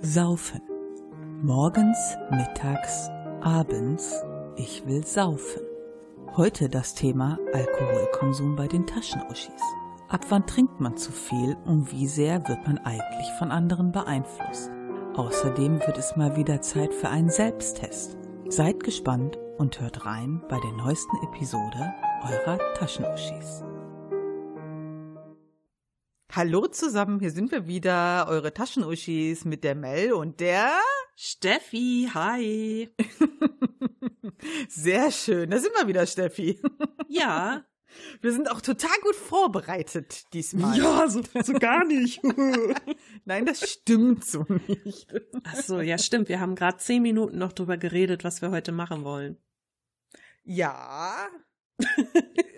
Saufen. Morgens, mittags, abends. Ich will saufen. Heute das Thema Alkoholkonsum bei den Taschenuschis. Ab wann trinkt man zu viel und wie sehr wird man eigentlich von anderen beeinflusst? Außerdem wird es mal wieder Zeit für einen Selbsttest. Seid gespannt und hört rein bei der neuesten Episode eurer Taschenuschis. Hallo zusammen, hier sind wir wieder, eure Taschenuschis mit der Mel und der Steffi. Hi. Sehr schön, da sind wir wieder, Steffi. Ja. Wir sind auch total gut vorbereitet diesmal. Ja, so, so gar nicht. Nein, das stimmt so nicht. Ach so, ja, stimmt. Wir haben gerade zehn Minuten noch drüber geredet, was wir heute machen wollen. Ja.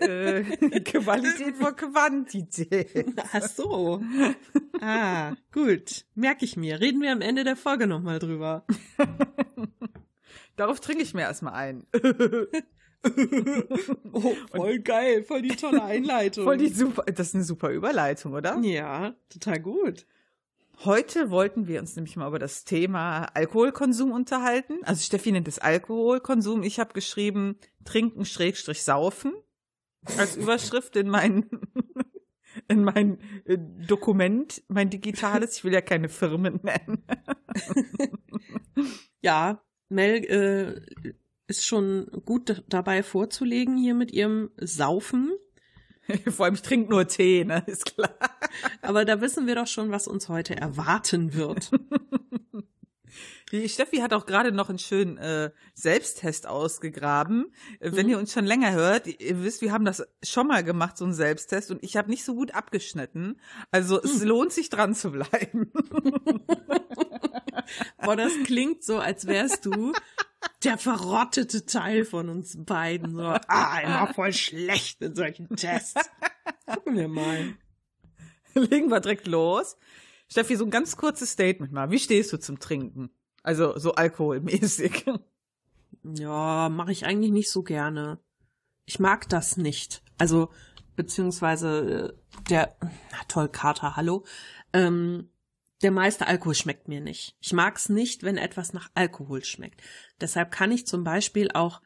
Äh, Qualität vor Quantität. Ach so. Ah, gut. Merke ich mir. Reden wir am Ende der Folge nochmal drüber. Darauf trinke ich mir erstmal ein. oh, voll geil, voll die tolle Einleitung. Voll die super, das ist eine super Überleitung, oder? Ja, total gut. Heute wollten wir uns nämlich mal über das Thema Alkoholkonsum unterhalten. Also Steffi nennt es Alkoholkonsum. Ich habe geschrieben Trinken Schrägstrich Saufen als Überschrift in mein in mein äh, Dokument, mein digitales. Ich will ja keine Firmen nennen. ja, Mel äh, ist schon gut dabei vorzulegen hier mit ihrem Saufen. Vor allem, ich trinke nur Tee, ne? Ist klar. Aber da wissen wir doch schon, was uns heute erwarten wird. Die Steffi hat auch gerade noch einen schönen äh, Selbsttest ausgegraben. Wenn mhm. ihr uns schon länger hört, ihr wisst, wir haben das schon mal gemacht, so einen Selbsttest, und ich habe nicht so gut abgeschnitten. Also mhm. es lohnt sich dran zu bleiben. Boah, das klingt so, als wärst du der verrottete Teil von uns beiden. So, ah, immer voll schlecht in solchen Tests. Gucken wir mal. Legen wir direkt los. Steffi, so ein ganz kurzes Statement mal. Wie stehst du zum Trinken? Also so alkoholmäßig. Ja, mache ich eigentlich nicht so gerne. Ich mag das nicht. Also, beziehungsweise äh, der, na toll, Kater, hallo. Ähm, der meiste Alkohol schmeckt mir nicht. Ich mag's nicht, wenn etwas nach Alkohol schmeckt. Deshalb kann ich zum Beispiel auch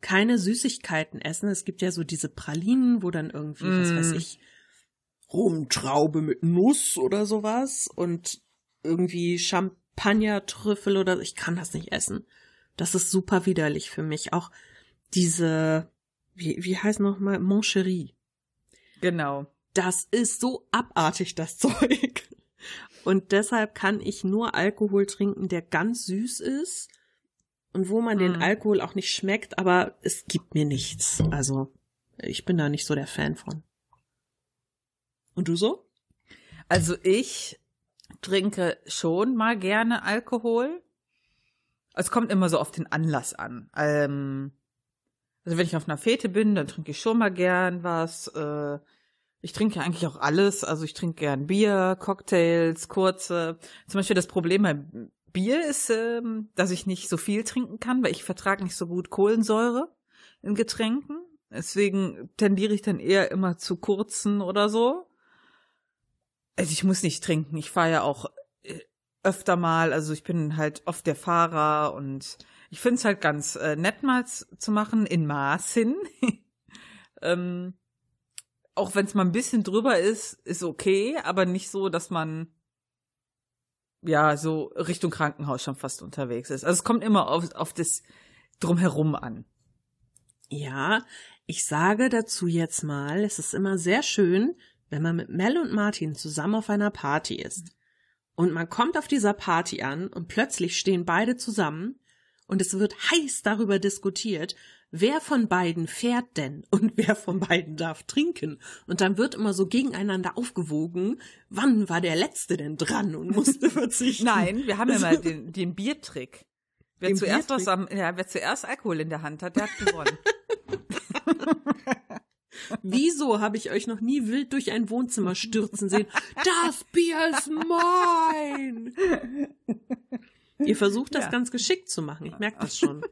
keine Süßigkeiten essen. Es gibt ja so diese Pralinen, wo dann irgendwie, mm. was weiß mm. ich, Rumtraube mit Nuss oder sowas und irgendwie Champagner-Trüffel oder ich kann das nicht essen. Das ist super widerlich für mich. Auch diese, wie, wie heißt nochmal, Moncherie. Genau. Das ist so abartig, das Zeug. Und deshalb kann ich nur Alkohol trinken, der ganz süß ist und wo man mhm. den Alkohol auch nicht schmeckt, aber es gibt mir nichts. Also ich bin da nicht so der Fan von. Und du so? Also ich trinke schon mal gerne Alkohol. Es kommt immer so auf den Anlass an. Ähm, also wenn ich auf einer Fete bin, dann trinke ich schon mal gern was. Äh, ich trinke ja eigentlich auch alles. Also ich trinke gern Bier, Cocktails, kurze. Zum Beispiel das Problem beim Bier ist, ähm, dass ich nicht so viel trinken kann, weil ich vertrage nicht so gut Kohlensäure in Getränken. Deswegen tendiere ich dann eher immer zu kurzen oder so. Also ich muss nicht trinken. Ich fahre ja auch äh, öfter mal. Also ich bin halt oft der Fahrer und ich finde es halt ganz äh, nett mal zu machen in Maßen. ähm, auch wenn es mal ein bisschen drüber ist, ist okay, aber nicht so, dass man ja so Richtung Krankenhaus schon fast unterwegs ist. Also es kommt immer auf, auf das drumherum an. Ja, ich sage dazu jetzt mal, es ist immer sehr schön, wenn man mit Mel und Martin zusammen auf einer Party ist. Und man kommt auf dieser Party an und plötzlich stehen beide zusammen und es wird heiß darüber diskutiert, wer von beiden fährt denn und wer von beiden darf trinken. Und dann wird immer so gegeneinander aufgewogen, wann war der Letzte denn dran und musste verzichten. Nein, wir haben immer den, den Biertrick. Wer den zuerst Biertrick? am, ja, wer zuerst Alkohol in der Hand hat, der hat gewonnen. Wieso habe ich euch noch nie wild durch ein Wohnzimmer stürzen sehen? Das Bier ist mein! Ihr versucht das ja. ganz geschickt zu machen, ich merke das schon.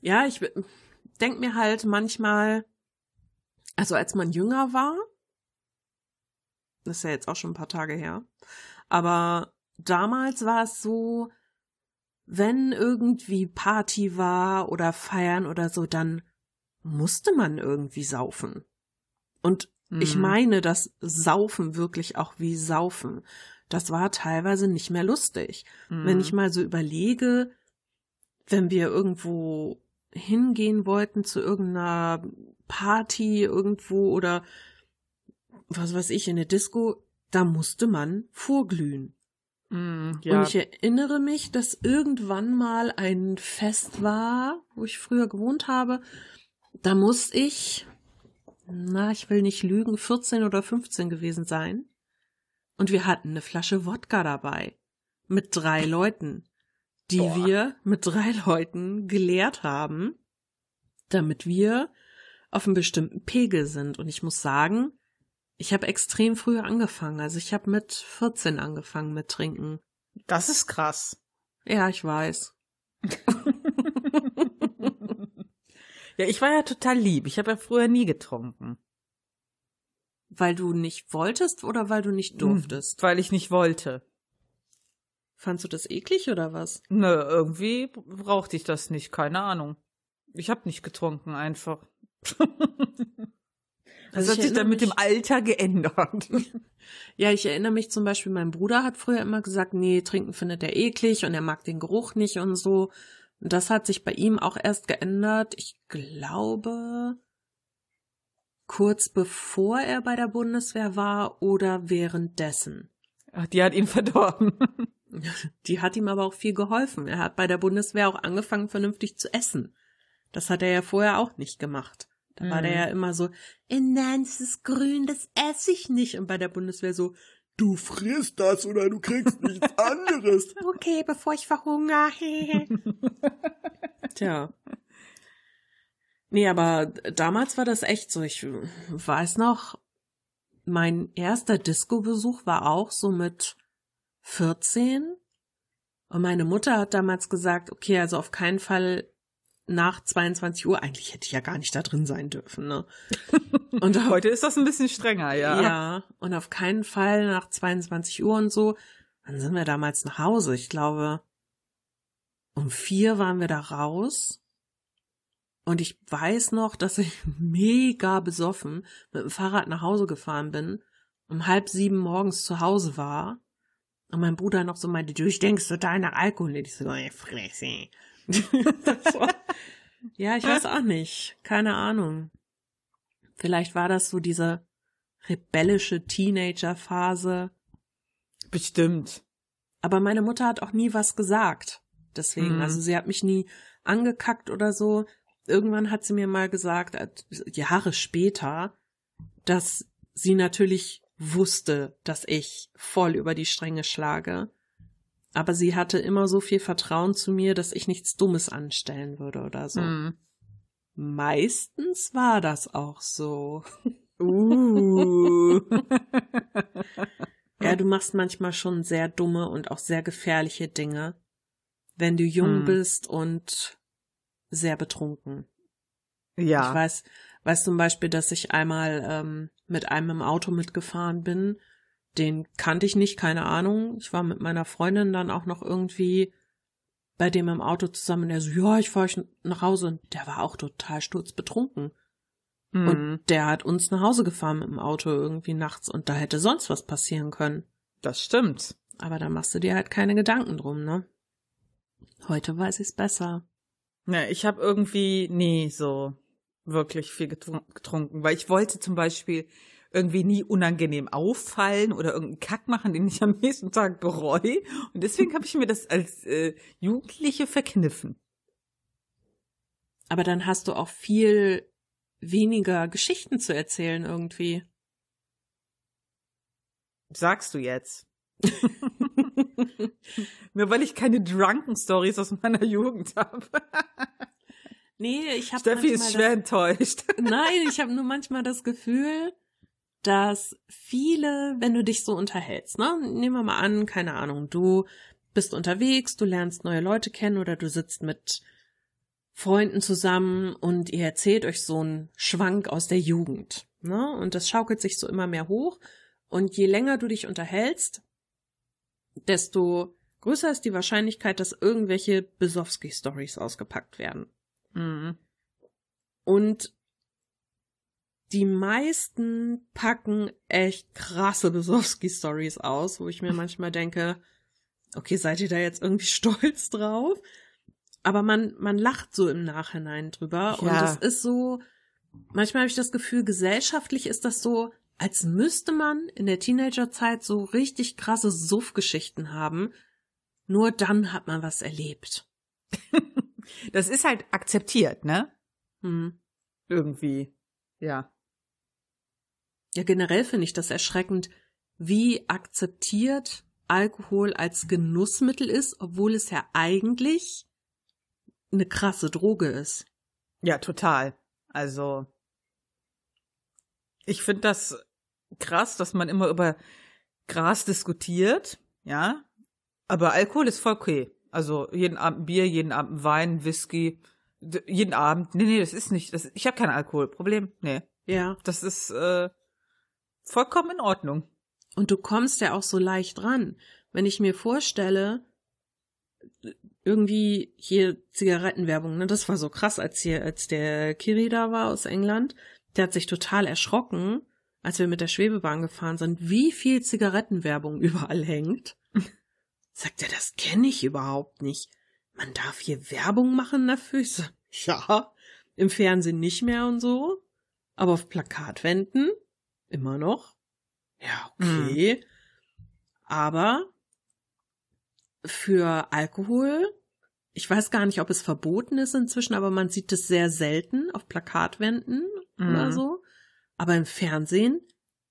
Ja, ich denk mir halt manchmal, also als man jünger war, Das ist ja jetzt auch schon ein paar Tage her. Aber damals war es so, wenn irgendwie Party war oder feiern oder so, dann musste man irgendwie saufen. Und ich Mhm. meine das Saufen wirklich auch wie Saufen. Das war teilweise nicht mehr lustig. Wenn Mhm. ich mal so überlege, wenn wir irgendwo hingehen wollten zu irgendeiner Party irgendwo oder was weiß ich, in der Disco, da musste man vorglühen. Mm, ja. Und ich erinnere mich, dass irgendwann mal ein Fest war, wo ich früher gewohnt habe. Da muss ich, na, ich will nicht lügen, 14 oder 15 gewesen sein. Und wir hatten eine Flasche Wodka dabei. Mit drei Leuten, die Boah. wir mit drei Leuten geleert haben, damit wir auf einem bestimmten Pegel sind. Und ich muss sagen, ich habe extrem früh angefangen. Also ich habe mit 14 angefangen mit Trinken. das ist krass. Ja, ich weiß. ja, ich war ja total lieb. Ich habe ja früher nie getrunken. Weil du nicht wolltest oder weil du nicht durftest? Weil ich nicht wollte. Fandst du das eklig oder was? Nö, irgendwie brauchte ich das nicht, keine Ahnung. Ich habe nicht getrunken, einfach. Das Also hat ich sich dann mit dem mich- Alter geändert. Ja, ich erinnere mich zum Beispiel, mein Bruder hat früher immer gesagt, nee, trinken findet er eklig und er mag den Geruch nicht und so. Und das hat sich bei ihm auch erst geändert. Ich glaube, kurz bevor er bei der Bundeswehr war oder währenddessen. Ach, die hat ihn verdorben. Die hat ihm aber auch viel geholfen. Er hat bei der Bundeswehr auch angefangen, vernünftig zu essen. Das hat er ja vorher auch nicht gemacht. Da war Mhm. der ja immer so, "Äh, nein, das ist grün, das esse ich nicht. Und bei der Bundeswehr so, du frisst das oder du kriegst nichts anderes. okay, bevor ich verhungere. Tja. Nee, aber damals war das echt so. Ich weiß noch, mein erster Disco-Besuch war auch so mit 14. Und meine Mutter hat damals gesagt, okay, also auf keinen Fall nach 22 Uhr. Eigentlich hätte ich ja gar nicht da drin sein dürfen, ne? Und auf, Heute ist das ein bisschen strenger, ja. ja, und auf keinen Fall nach 22 Uhr und so. Dann sind wir damals nach Hause. Ich glaube, um vier waren wir da raus. Und ich weiß noch, dass ich mega besoffen mit dem Fahrrad nach Hause gefahren bin, um halb sieben morgens zu Hause war. Und mein Bruder noch so meinte, du stinkst total nach Alkohol. Und ich so, ey, Fresse. Ja, ich weiß auch nicht. Keine Ahnung. Vielleicht war das so diese rebellische Teenager-Phase. Bestimmt. Aber meine Mutter hat auch nie was gesagt. Deswegen, Mhm. also sie hat mich nie angekackt oder so. Irgendwann hat sie mir mal gesagt, äh, Jahre später, dass sie natürlich wusste, dass ich voll über die Stränge schlage. Aber sie hatte immer so viel Vertrauen zu mir, dass ich nichts Dummes anstellen würde oder so. Hm. Meistens war das auch so. Uh. Ja, du machst manchmal schon sehr dumme und auch sehr gefährliche Dinge, wenn du jung Hm. bist und sehr betrunken. Ich ja. weiß, weiß zum Beispiel, dass ich einmal ähm, mit einem im Auto mitgefahren bin. Den kannte ich nicht, keine Ahnung. Ich war mit meiner Freundin dann auch noch irgendwie bei dem im Auto zusammen. Der so, ja, ich fahre euch nach Hause. Und der war auch total sturzbetrunken. Hm. Und der hat uns nach Hause gefahren mit dem Auto irgendwie nachts. Und da hätte sonst was passieren können. Das stimmt. Aber da machst du dir halt keine Gedanken drum, ne? Heute weiß ich's besser. Ja, ich habe irgendwie nie so wirklich viel getrun- getrunken, weil ich wollte zum Beispiel irgendwie nie unangenehm auffallen oder irgendeinen Kack machen, den ich am nächsten Tag bereue. Und deswegen habe ich mir das als äh, Jugendliche verkniffen. Aber dann hast du auch viel weniger Geschichten zu erzählen irgendwie. Sagst du jetzt? Nur weil ich keine Drunken Stories aus meiner Jugend habe. nee, ich habe Steffi ist schwer enttäuscht. Nein, ich habe nur manchmal das Gefühl, dass viele, wenn du dich so unterhältst, ne, nehmen wir mal an, keine Ahnung, du bist unterwegs, du lernst neue Leute kennen oder du sitzt mit Freunden zusammen und ihr erzählt euch so einen Schwank aus der Jugend, ne, und das schaukelt sich so immer mehr hoch Und je länger du dich unterhältst, desto größer ist die Wahrscheinlichkeit, dass irgendwelche Besowski-Stories ausgepackt werden. Mhm. Und die meisten packen echt krasse Besowski-Stories aus, wo ich mir manchmal denke, okay, seid ihr da jetzt irgendwie stolz drauf? Aber man, man lacht so im Nachhinein drüber. Und Ja. es ist so, manchmal habe ich das Gefühl, gesellschaftlich ist das so, als müsste man in der Teenagerzeit so richtig krasse Suff-Geschichten haben. Nur dann hat man was erlebt. Das ist halt akzeptiert, ne? Hm. Irgendwie. Ja. Ja, generell finde ich das erschreckend, wie akzeptiert Alkohol als Genussmittel ist, obwohl es ja eigentlich eine krasse Droge ist. Ja, total. Also, ich finde das krass, dass man immer über Gras diskutiert, ja. Aber Alkohol ist voll okay. Also jeden Abend Bier, jeden Abend ein Wein, Whisky, jeden Abend. Nee, nee, das ist nicht. Das, ich habe kein Alkoholproblem. Nee, Ja. das ist äh, vollkommen in Ordnung. Und du kommst ja auch so leicht ran. Wenn ich mir vorstelle, irgendwie hier Zigarettenwerbung, ne, das war so krass, als hier, als der Kiri da war aus England, der hat sich total erschrocken, als wir mit der Schwebebahn gefahren sind, wie viel Zigarettenwerbung überall hängt. Sagt er, das kenne ich überhaupt nicht. Man darf hier Werbung machen dafür? Ich so, ja, im Fernsehen nicht mehr und so, aber auf Plakatwänden immer noch. Ja, okay. Aber für Alkohol, ich weiß gar nicht, ob es verboten ist inzwischen, aber man sieht es sehr selten auf Plakatwänden oder Mhm. so. Aber im Fernsehen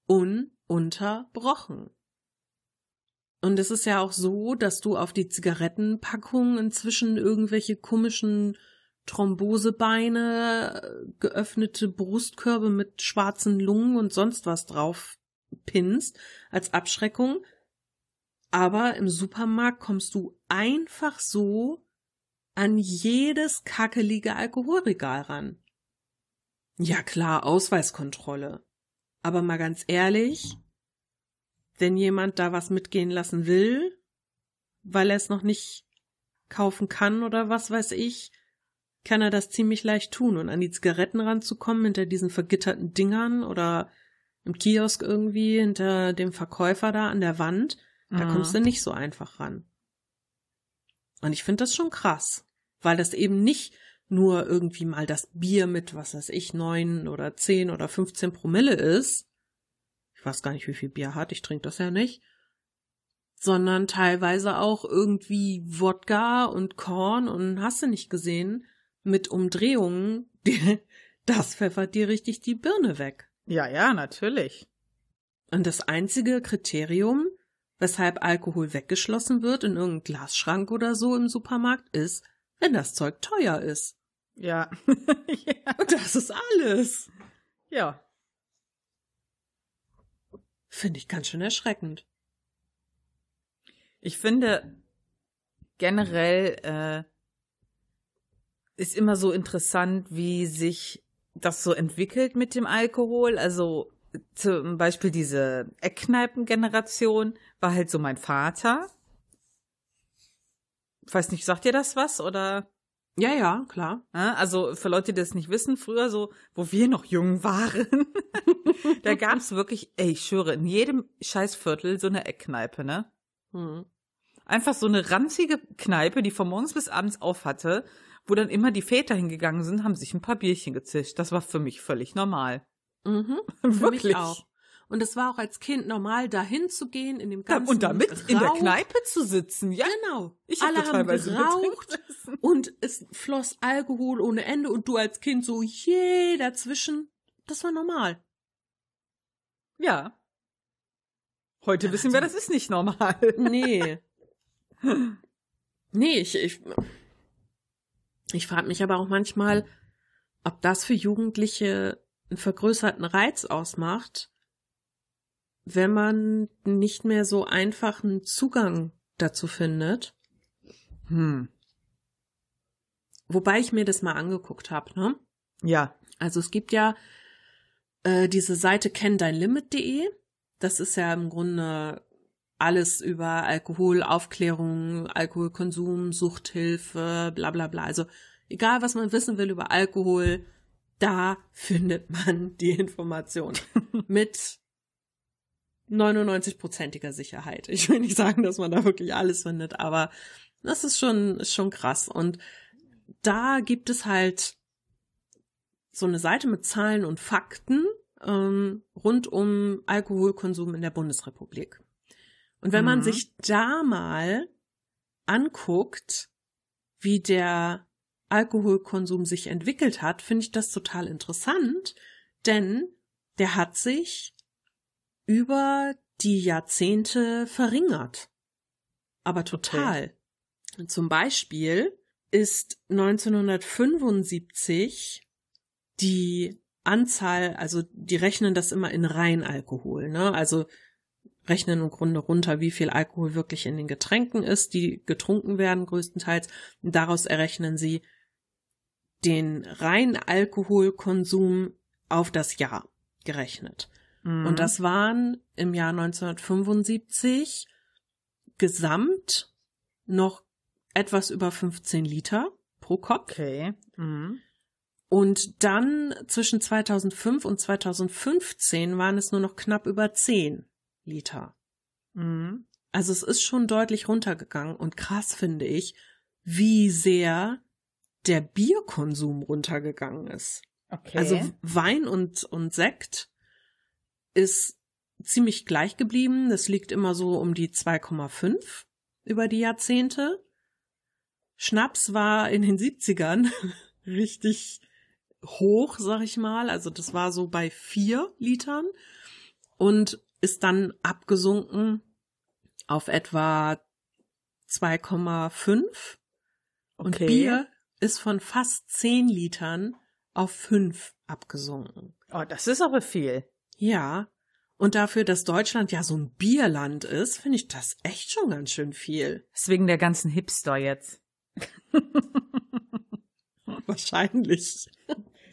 ununterbrochen. Und es ist ja auch so, dass du auf die Zigarettenpackung inzwischen irgendwelche komischen Thrombosebeine, äh, geöffnete Brustkörbe mit schwarzen Lungen und sonst was drauf pinnst als Abschreckung. Aber im Supermarkt kommst du einfach so an jedes kackelige Alkoholregal ran. Ja klar, Ausweiskontrolle. Aber mal ganz ehrlich, wenn jemand da was mitgehen lassen will, weil er es noch nicht kaufen kann oder was weiß ich, kann er das ziemlich leicht tun und an die Zigaretten ranzukommen hinter diesen vergitterten Dingern oder im Kiosk irgendwie hinter dem Verkäufer da an der Wand, da Mhm. kommst du nicht so einfach ran. Und ich finde das schon krass, weil das eben nicht nur irgendwie mal das Bier mit, was weiß ich, neun oder zehn oder 15 Promille ist. Ich weiß gar nicht, wie viel Bier hat, ich trinke das ja nicht. Sondern teilweise auch irgendwie Wodka und Korn und hast du nicht gesehen, mit Umdrehungen, die, das pfeffert dir richtig die Birne weg. Ja, ja, natürlich. Und das einzige Kriterium, weshalb Alkohol weggeschlossen wird in irgendeinem Glasschrank oder so im Supermarkt, ist, wenn das Zeug teuer ist. Ja. ja. Und das ist alles. Ja. Finde ich ganz schön erschreckend. Ich finde generell äh, ist immer so interessant, wie sich das so entwickelt mit dem Alkohol. Also zum Beispiel diese Eckkneipen-Generation war halt so mein Vater. Ich weiß nicht, sagt ihr das was oder? Ja, ja, klar. Also für Leute, die das nicht wissen, früher so, wo wir noch jung waren, da gab's wirklich, ey, ich schwöre, in jedem Scheißviertel so eine Eckkneipe, ne? Hm. Einfach so eine ranzige Kneipe, die von morgens bis abends auf hatte, wo dann immer die Väter hingegangen sind, haben sich ein paar Bierchen gezischt. Das war für mich völlig normal. Mhm. Wirklich. auch. Und es war auch als Kind normal, dahin zu gehen, in dem ganzen Und damit in der Rauch. Kneipe zu sitzen, ja. Genau. Ich hab Alle da haben geraucht und es floss Alkohol ohne Ende und du als Kind so je dazwischen. Das war normal. Ja. Heute Ja, wissen wir, das ist nicht normal. Nee. nee, ich, ich, ich frage mich aber auch manchmal, ob das für Jugendliche einen vergrößerten Reiz ausmacht, wenn man nicht mehr so einfach einen Zugang dazu findet. Hm. Wobei ich mir das mal angeguckt habe, ne? Ja. Also es gibt ja äh, diese Seite kenndeinlimit.de. Das ist ja im Grunde alles über Alkoholaufklärung, Alkoholkonsum, Suchthilfe, bla bla bla. Also egal, was man wissen will über Alkohol, da findet man die Information mit 99-prozentiger Sicherheit. Ich will nicht sagen, dass man da wirklich alles findet, aber das ist schon, ist schon krass. Und da gibt es halt so eine Seite mit Zahlen und Fakten ähm, rund um Alkoholkonsum in der Bundesrepublik. Und wenn man Mhm. sich da mal anguckt, wie der Alkoholkonsum sich entwickelt hat, finde ich das total interessant, denn der hat sich über die Jahrzehnte verringert. Aber total. Zum Beispiel ist 1975 die Anzahl, also die rechnen das immer in Reinalkohol, ne? Also rechnen im Grunde runter, wie viel Alkohol wirklich in den Getränken ist, die getrunken werden größtenteils. Und daraus errechnen sie den Reinalkoholkonsum auf das Jahr gerechnet. Mhm. Und das waren im Jahr 1975 gesamt noch etwas über 15 Liter pro Kopf. Okay. Mhm. Und dann zwischen 2005 und 2015 waren es nur noch knapp über 10 Liter. Mhm. Also es ist schon deutlich runtergegangen und krass finde ich, wie sehr der Bierkonsum runtergegangen ist. Okay. Also Wein und, und Sekt ist ziemlich gleich geblieben. Das liegt immer so um die 2,5 über die Jahrzehnte. Schnaps war in den 70ern richtig hoch, sag ich mal. Also das war so bei vier Litern und ist dann abgesunken auf etwa 2,5. Und Okay. Bier ist von fast 10 Litern auf 5 abgesunken. oh, das ist aber viel. Ja. Und dafür, dass Deutschland ja so ein Bierland ist, finde ich das echt schon ganz schön viel. Deswegen der ganzen Hipster jetzt. Wahrscheinlich.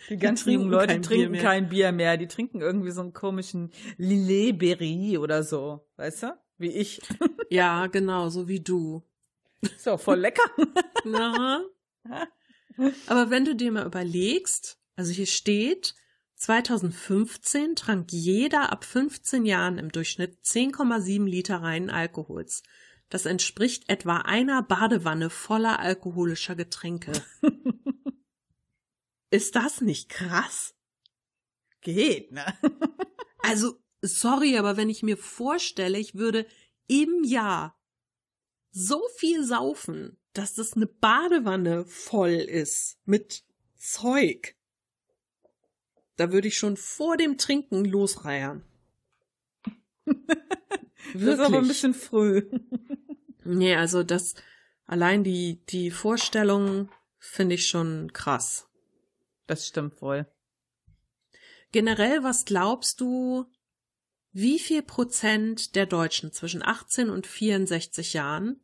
Die ganzen jungen Leute kein Bier trinken mehr. kein Bier mehr. Die trinken irgendwie so einen komischen Lillet-Berry oder so. Weißt du? Wie ich. Ja, genau, so wie du. Ist doch voll lecker. Aber wenn du dir mal überlegst, also hier steht, 2015 trank jeder ab 15 Jahren im Durchschnitt 10,7 Liter reinen Alkohols. Das entspricht etwa einer Badewanne voller alkoholischer Getränke. Ist das nicht krass? Geht, ne? Also, sorry, aber wenn ich mir vorstelle, ich würde im Jahr so viel saufen, dass das eine Badewanne voll ist mit Zeug, da würde ich schon vor dem Trinken losreiern. Das ist aber ein bisschen früh. Nee, also das, allein die, die Vorstellung finde ich schon krass. Das stimmt wohl. Generell, was glaubst du, wie viel Prozent der Deutschen zwischen 18 und 64 Jahren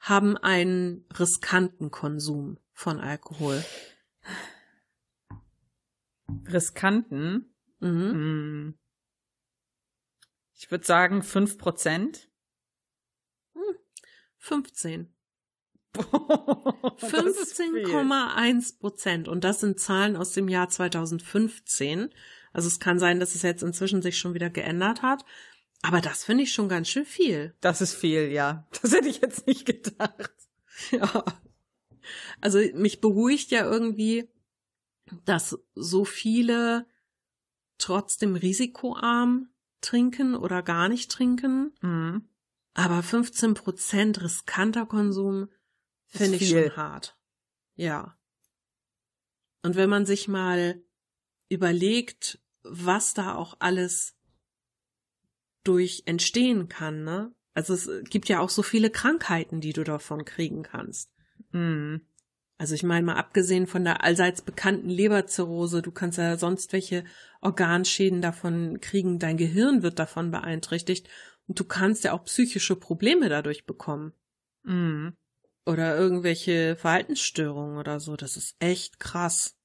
haben einen riskanten Konsum von Alkohol? Riskanten. Mhm. Hm. Ich würde sagen fünf Prozent. 15. Das ist viel. 15,1 Prozent. Und das sind Zahlen aus dem Jahr 2015. Also es kann sein, dass es jetzt inzwischen sich schon wieder geändert hat. Aber das finde ich schon ganz schön viel. Das ist viel, ja. Das hätte ich jetzt nicht gedacht. Ja. Also mich beruhigt ja irgendwie, dass so viele trotzdem risikoarm trinken oder gar nicht trinken. Mhm. Aber 15 Prozent riskanter Konsum finde ich viel. schon hart. Ja. Und wenn man sich mal überlegt, was da auch alles durch entstehen kann, ne? Also es gibt ja auch so viele Krankheiten, die du davon kriegen kannst. Mhm. Also ich meine mal abgesehen von der allseits bekannten Leberzirrhose, du kannst ja sonst welche Organschäden davon kriegen, dein Gehirn wird davon beeinträchtigt und du kannst ja auch psychische Probleme dadurch bekommen Mhm. oder irgendwelche Verhaltensstörungen oder so. Das ist echt krass.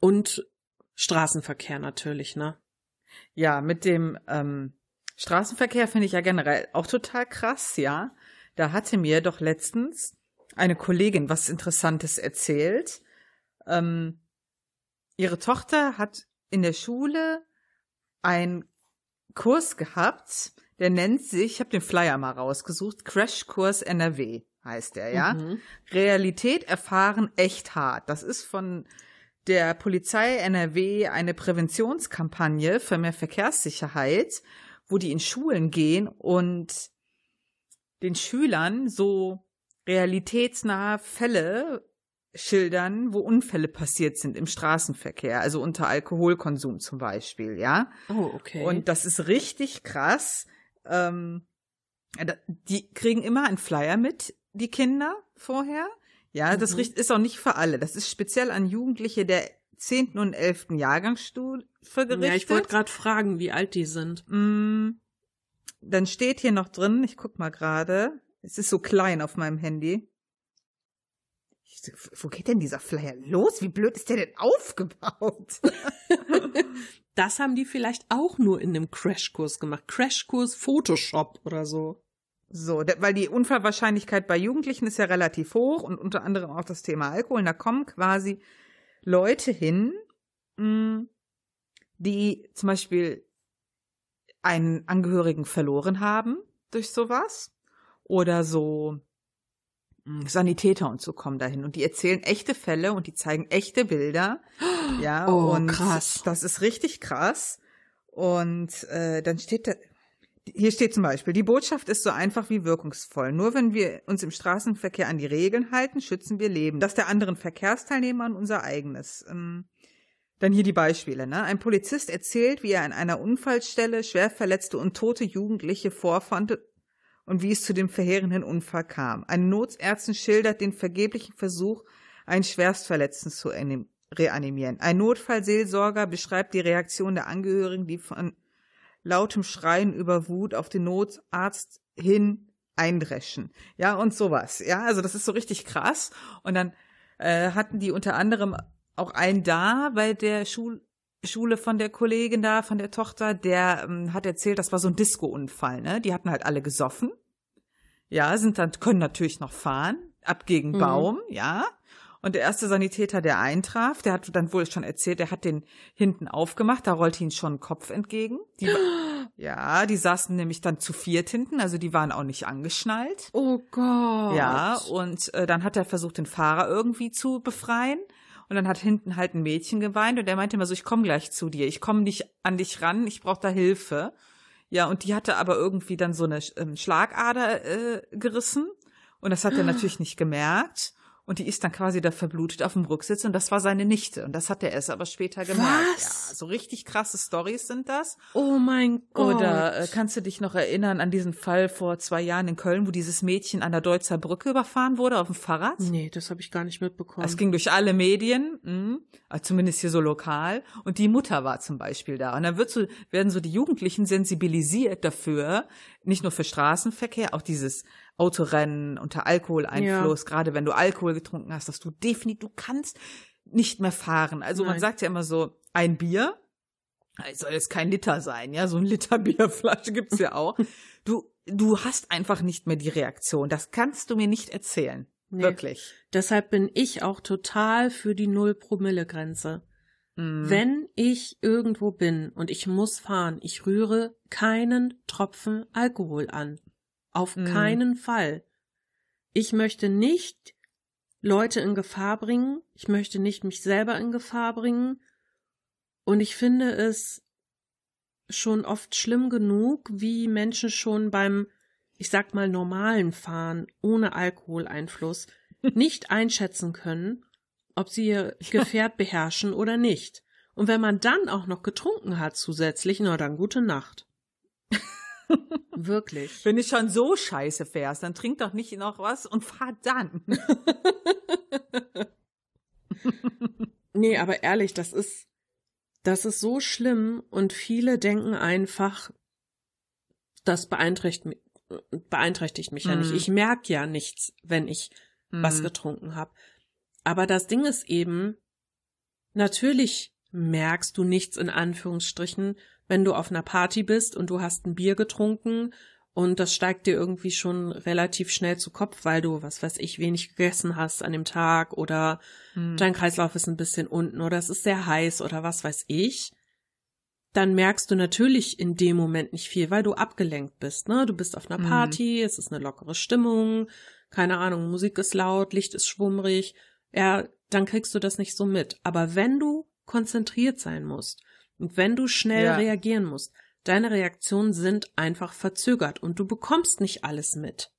Und Straßenverkehr natürlich, ne? Ja, mit dem ähm, Straßenverkehr finde ich ja generell auch total krass, ja. Da hatte mir doch letztens eine Kollegin was Interessantes erzählt. Ähm, ihre Tochter hat in der Schule einen Kurs gehabt, der nennt sich, ich habe den Flyer mal rausgesucht, Crashkurs NRW heißt der, ja. Mhm. Realität erfahren echt hart. Das ist von der Polizei NRW eine Präventionskampagne für mehr Verkehrssicherheit, wo die in Schulen gehen und den Schülern so realitätsnahe Fälle schildern, wo Unfälle passiert sind im Straßenverkehr, also unter Alkoholkonsum zum Beispiel, ja. Oh, okay. Und das ist richtig krass. Ähm, da- die kriegen immer einen Flyer mit, die Kinder vorher. Ja, das Mhm. richt- ist auch nicht für alle. Das ist speziell an Jugendliche der 10. und 11. Jahrgangsstufe gerichtet. ja, ich wollte gerade fragen, wie alt die sind. Mm, Dann steht hier noch drin, ich guck mal gerade, es ist so klein auf meinem Handy. Ich Wo geht denn dieser Flyer los? Wie blöd ist der denn aufgebaut? Das haben die vielleicht auch nur in einem Crashkurs gemacht. Crashkurs Photoshop oder so. So, weil die Unfallwahrscheinlichkeit bei Jugendlichen ist ja relativ hoch und unter anderem auch das Thema Alkohol. Und da kommen quasi Leute hin, mh, die zum Beispiel einen Angehörigen verloren haben durch sowas oder so mh, Sanitäter und so kommen dahin und die erzählen echte Fälle und die zeigen echte Bilder. Ja, Oh, und krass. das ist richtig krass. Und äh, dann steht da, hier steht zum Beispiel, die Botschaft ist so einfach wie wirkungsvoll. Nur wenn wir uns im Straßenverkehr an die Regeln halten, schützen wir Leben. Das der anderen Verkehrsteilnehmer und unser eigenes. Ähm, dann hier die Beispiele. Ne? Ein Polizist erzählt, wie er an einer Unfallstelle schwer verletzte und tote Jugendliche vorfand und wie es zu dem verheerenden Unfall kam. Eine Notärztin schildert den vergeblichen Versuch, einen Schwerstverletzten zu anim- reanimieren. Ein Notfallseelsorger beschreibt die Reaktion der Angehörigen, die von lautem Schreien über Wut auf den Notarzt hin eindreschen. Ja, und sowas. Ja, also das ist so richtig krass. Und dann äh, hatten die unter anderem auch einen da bei der Schul Schule von der Kollegin da, von der Tochter, der ähm, hat erzählt, das war so ein Disco-Unfall, ne? Die hatten halt alle gesoffen. Ja, sind dann, können natürlich noch fahren, ab gegen Mhm. Baum, ja. Und der erste Sanitäter, der eintraf, der hat dann wohl schon erzählt, der hat den hinten aufgemacht, da rollte ihn schon ein Kopf entgegen. Die, ja, die saßen nämlich dann zu viert hinten, also die waren auch nicht angeschnallt. Oh Gott. Ja, und äh, dann hat er versucht, den Fahrer irgendwie zu befreien. Und dann hat hinten halt ein Mädchen geweint und der meinte immer so, ich komme gleich zu dir, ich komme nicht an dich ran, ich brauche da Hilfe. Ja, und die hatte aber irgendwie dann so eine ähm, Schlagader äh, gerissen und das hat er natürlich nicht gemerkt. Und die ist dann quasi da verblutet auf dem Rücksitz und das war seine Nichte. Und das hat er erst aber später gemerkt. Was? Ja, so richtig krasse Stories sind das. Oh mein Gott. Oder äh, kannst du dich noch erinnern an diesen Fall vor zwei Jahren in Köln, wo dieses Mädchen an der Deutzer Brücke überfahren wurde auf dem Fahrrad? Nee, das habe ich gar nicht mitbekommen. Es ging durch alle Medien, mh, also zumindest hier so lokal. Und die Mutter war zum Beispiel da. Und dann wird so, werden so die Jugendlichen sensibilisiert dafür, nicht nur für Straßenverkehr, auch dieses Autorennen unter Alkoholeinfluss, gerade wenn du Alkohol getrunken hast, dass du definitiv, du kannst nicht mehr fahren. Also man Nein. sagt ja immer so, ein Bier, es soll jetzt kein Liter sein, ja, so ein Liter Bierflasche gibt's ja auch. Du, du hast einfach nicht mehr die Reaktion. Das kannst du mir nicht erzählen. Nee. Wirklich. Deshalb bin ich auch total für die Null-Promille-Grenze. Mhm. Wenn ich irgendwo bin und ich muss fahren, ich rühre keinen Tropfen Alkohol an. Auf Mhm. keinen Fall. Ich möchte nicht Leute in Gefahr bringen. Ich möchte nicht mich selber in Gefahr bringen. Und ich finde es schon oft schlimm genug, wie Menschen schon beim, ich sag mal, normalen Fahren ohne Alkoholeinfluss nicht einschätzen können, ob sie ihr Gefährt beherrschen oder nicht. Und wenn man dann auch noch getrunken hat zusätzlich, na dann gute Nacht. Wirklich. Wenn du schon so scheiße fährst, dann trink doch nicht noch was und fahr dann. Nee, aber ehrlich, das ist, das ist so schlimm und viele denken einfach, das beeinträchtigt, beeinträchtigt mich ja Mhm. nicht. Ich merke ja nichts, wenn ich was Mhm. getrunken habe. Aber das Ding ist eben, natürlich merkst du nichts in Anführungsstrichen. Wenn du auf einer Party bist und du hast ein Bier getrunken und das steigt dir irgendwie schon relativ schnell zu Kopf, weil du, was weiß ich, wenig gegessen hast an dem Tag oder Hm. dein Kreislauf ist ein bisschen unten oder es ist sehr heiß oder was weiß ich, dann merkst du natürlich in dem Moment nicht viel, weil du abgelenkt bist, ne? Du bist auf einer Mhm. Party, es ist eine lockere Stimmung, keine Ahnung, Musik ist laut, Licht ist schwummrig, ja, dann kriegst du das nicht so mit. Aber wenn du konzentriert sein musst und wenn du schnell Ja. reagieren musst, deine Reaktionen sind einfach verzögert und du bekommst nicht alles mit.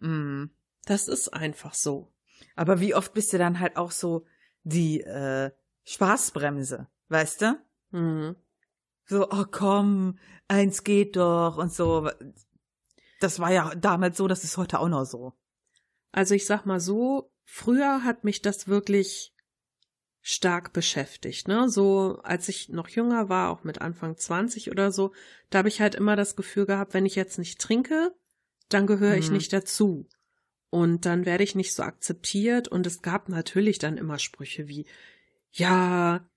Mhm. Das ist einfach so. Aber wie oft bist du dann halt auch so die äh, Spaßbremse, weißt du? Mhm. So, oh komm, eins geht doch und so. Das war ja damals so, das ist heute auch noch so. Also ich sag mal so, früher hat mich das wirklich stark beschäftigt, ne? So, als ich noch jünger war, auch mit Anfang 20 oder so, da habe ich halt immer das Gefühl gehabt, wenn ich jetzt nicht trinke, dann gehöre ich Mhm. nicht dazu. Und dann werde ich nicht so akzeptiert. Und es gab natürlich dann immer Sprüche wie, ja,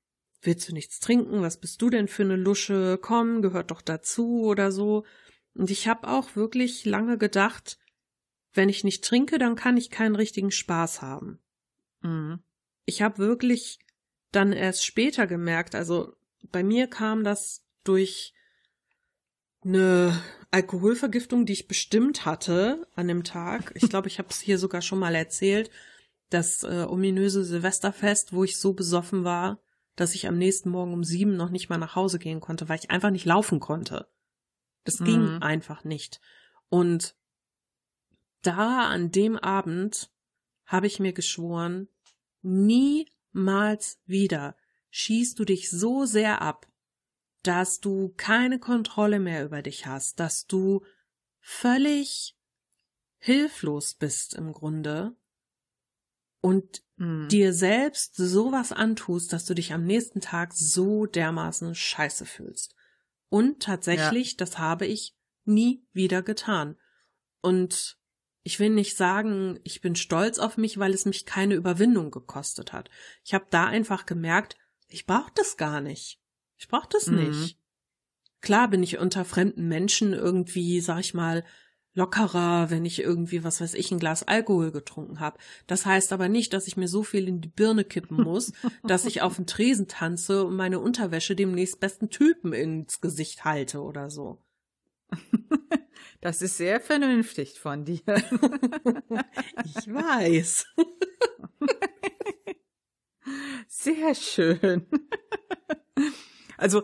willst du nichts trinken? Was bist du denn für eine Lusche? Komm, gehört doch dazu oder so. Und ich habe auch wirklich lange gedacht, wenn ich nicht trinke, dann kann ich keinen richtigen Spaß haben. Mhm. Ich habe wirklich dann erst später gemerkt, also bei mir kam das durch eine Alkoholvergiftung, die ich bestimmt hatte an dem Tag. Ich glaube, ich habe es hier sogar schon mal erzählt. Das äh, ominöse Silvesterfest, wo ich so besoffen war, dass ich am nächsten Morgen um sieben noch nicht mal nach Hause gehen konnte, weil ich einfach nicht laufen konnte. Das ging Mhm. einfach nicht. Und da an dem Abend habe ich mir geschworen, niemals wieder schießt du dich so sehr ab, dass du keine Kontrolle mehr über dich hast, dass du völlig hilflos bist im Grunde und Mhm. dir selbst sowas antust, dass du dich am nächsten Tag so dermaßen scheiße fühlst. Und tatsächlich, das habe ich nie wieder getan. Und ich will nicht sagen, ich bin stolz auf mich, weil es mich keine Überwindung gekostet hat. Ich habe da einfach gemerkt, ich brauche das gar nicht. Ich brauche das Mhm. nicht. Klar bin ich unter fremden Menschen irgendwie, sag ich mal, lockerer, wenn ich irgendwie, was weiß ich, ein Glas Alkohol getrunken habe. Das heißt aber nicht, dass ich mir so viel in die Birne kippen muss, dass ich auf den Tresen tanze und meine Unterwäsche dem nächstbesten Typen ins Gesicht halte oder so. Das ist sehr vernünftig von dir. Ich weiß. Sehr schön. Also,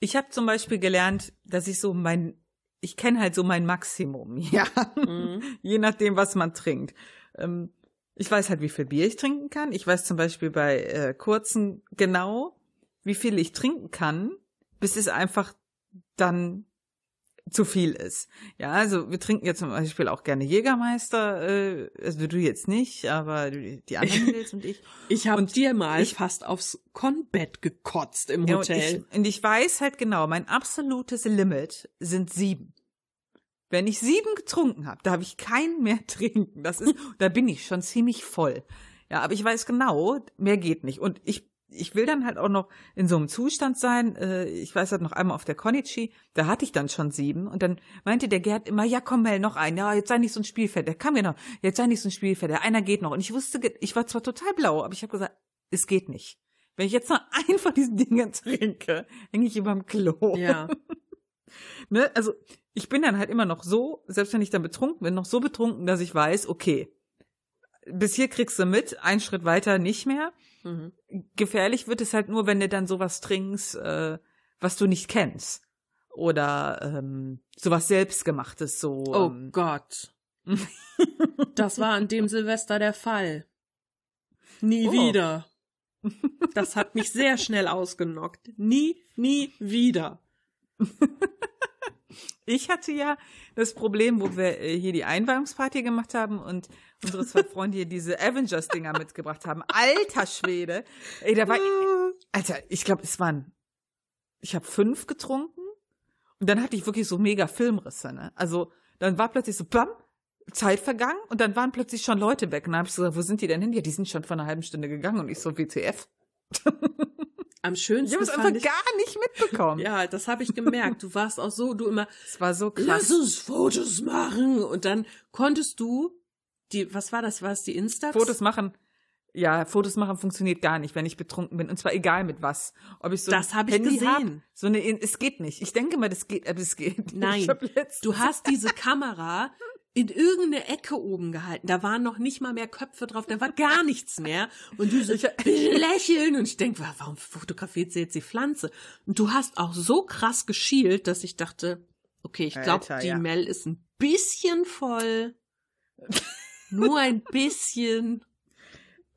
ich habe zum Beispiel gelernt, dass ich so mein, ich kenne halt so mein Maximum, ja. Mhm. Je nachdem, was man trinkt. Ähm, ich weiß halt, wie viel Bier ich trinken kann. Ich weiß zum Beispiel bei äh, kurzen genau, wie viel ich trinken kann, bis es einfach dann zu viel ist. Ja, also wir trinken ja zum Beispiel auch gerne Jägermeister, äh, also du jetzt nicht, aber die anderen Mädels und ich. Ich habe dir mal ich- fast aufs Konbett gekotzt im Ja, und, Hotel. ich, und ich weiß halt genau, mein absolutes Limit sind sieben. Wenn ich sieben getrunken habe, darf ich keinen mehr trinken. Das ist, da bin ich schon ziemlich voll. Ja, aber ich weiß genau, mehr geht nicht. Und ich, ich will dann halt auch noch in so einem Zustand sein. Äh, ich weiß halt noch einmal auf der Konichi, da hatte ich dann schon sieben. Und dann meinte der Gerd immer, ja komm Mel, noch ein. Ja, jetzt sei nicht so ein Spielfeld. Der kam ja noch. Jetzt sei nicht so ein Spielfeld. Der einer geht noch. Und ich wusste, ich war zwar total blau, aber ich habe gesagt, es geht nicht. Wenn ich jetzt noch einen von diesen Dingen trinke, hänge ich überm Klo. Ja. Ne? Also ich bin dann halt immer noch so, selbst wenn ich dann betrunken bin, noch so betrunken, dass ich weiß, okay, bis hier kriegst du mit, einen Schritt weiter nicht mehr. Mhm. Gefährlich wird es halt nur, wenn du dann sowas trinkst, äh, was du nicht kennst. Oder ähm, sowas selbstgemachtes, so. Oh ähm, Gott. Das war an dem Silvester der Fall. Nie Oh. wieder. Das hat mich sehr schnell ausgenockt. Nie, nie wieder. Ich hatte ja das Problem, wo wir äh, hier die Einweihungsparty gemacht haben und unsere zwei Freunde hier diese Avengers-Dinger mitgebracht haben. Alter Schwede. Ey, da war, Alter, ich glaube, es waren, ich habe fünf getrunken und dann hatte ich wirklich so mega Filmrisse, ne? Also, dann war plötzlich so, bam, Zeit vergangen und dann waren plötzlich schon Leute weg. Und dann habe ich so gesagt, wo sind die denn hin? Ja, die sind schon vor einer halben Stunde gegangen und ich so, WTF. am schönsten Ich habe es einfach ich, gar nicht mitbekommen. Ja, das habe ich gemerkt. Du warst auch so, du immer, Es war so krass. lass uns Fotos machen. Und dann konntest du die, was war das? War es die Instax? Fotos machen. Ja, Fotos machen funktioniert gar nicht, wenn ich betrunken bin. Und zwar egal mit was. Ob ich so Das ein hab ich gesehen. hab, so eine, es geht nicht. Ich denke mal, das geht, aber es geht. Nein. Du hast diese Kamera in irgendeine Ecke oben gehalten. Da waren noch nicht mal mehr Köpfe drauf, da war gar nichts mehr. Und du so lächeln und ich denk, wa- warum fotografiert sie jetzt die Pflanze? Und du hast auch so krass geschielt, dass ich dachte, okay, ich glaube, die ja. Mel ist ein bisschen voll. Nur ein bisschen.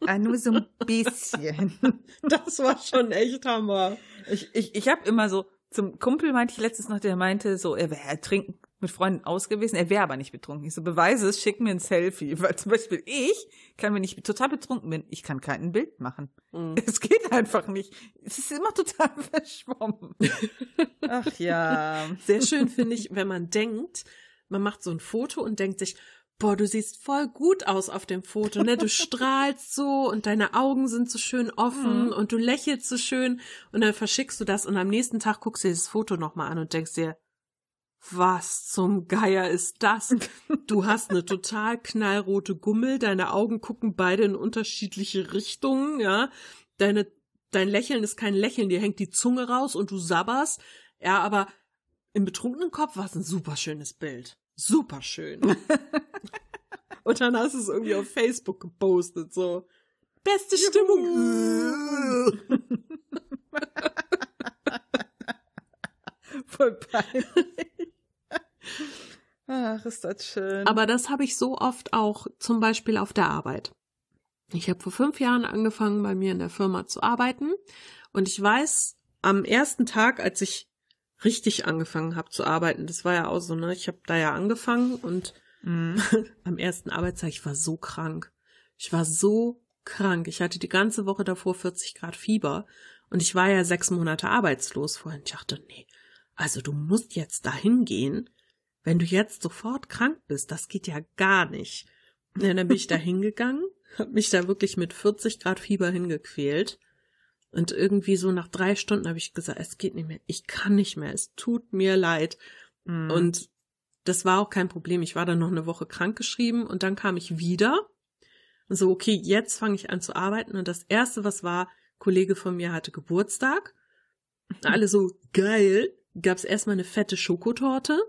Ah, nur so ein bisschen. Das war schon echt Hammer. Ich, ich, ich habe immer so, zum Kumpel meinte ich letztens noch, der meinte so, er wäre trinken mit Freunden aus gewesen, er wäre aber nicht betrunken. Ich so, beweise es, schick mir ein Selfie. Weil zum Beispiel ich kann, wenn ich total betrunken bin, ich kann kein Bild machen. Mhm. Es geht einfach nicht. Es ist immer total verschwommen. Ach ja. Sehr schön finde ich, wenn man denkt, man macht so ein Foto und denkt sich, boah, du siehst voll gut aus auf dem Foto, ne? Du strahlst so und deine Augen sind so schön offen Mhm. und du lächelst so schön und dann verschickst du das und am nächsten Tag guckst du dir das Foto nochmal an und denkst dir, was zum Geier ist das? Du hast eine total knallrote Gummel, deine Augen gucken beide in unterschiedliche Richtungen, ja. Deine, dein Lächeln ist kein Lächeln, dir hängt die Zunge raus und du sabberst. Ja, aber im betrunkenen Kopf war es ein super schönes Bild. Super schön. und dann hast du es irgendwie auf Facebook gepostet, so. Beste Stimmung. Voll peinlich. Ach, ist das schön. Aber das habe ich so oft auch zum Beispiel auf der Arbeit. Ich habe vor fünf Jahren angefangen, bei mir in der Firma zu arbeiten. Und ich weiß, am ersten Tag, als ich richtig angefangen habe zu arbeiten, das war ja auch so, ne? Ich habe da ja angefangen und Mhm. am ersten Arbeitstag, ich war so krank. Ich war so krank. Ich hatte die ganze Woche davor 40 Grad Fieber und ich war ja sechs Monate arbeitslos vorhin. Ich dachte, nee, also du musst jetzt dahin gehen. Wenn du jetzt sofort krank bist, das geht ja gar nicht. Ja, dann bin ich da hingegangen, habe mich da wirklich mit 40 Grad Fieber hingequält. Und irgendwie so nach drei Stunden habe ich gesagt, es geht nicht mehr, ich kann nicht mehr, es tut mir leid. Mhm. Und das war auch kein Problem. Ich war dann noch eine Woche krankgeschrieben und dann kam ich wieder. Und so, okay, jetzt fange ich an zu arbeiten. Und das erste, was war, Kollege von mir hatte Geburtstag. Alle so, geil. Gab's erstmal eine fette Schokotorte,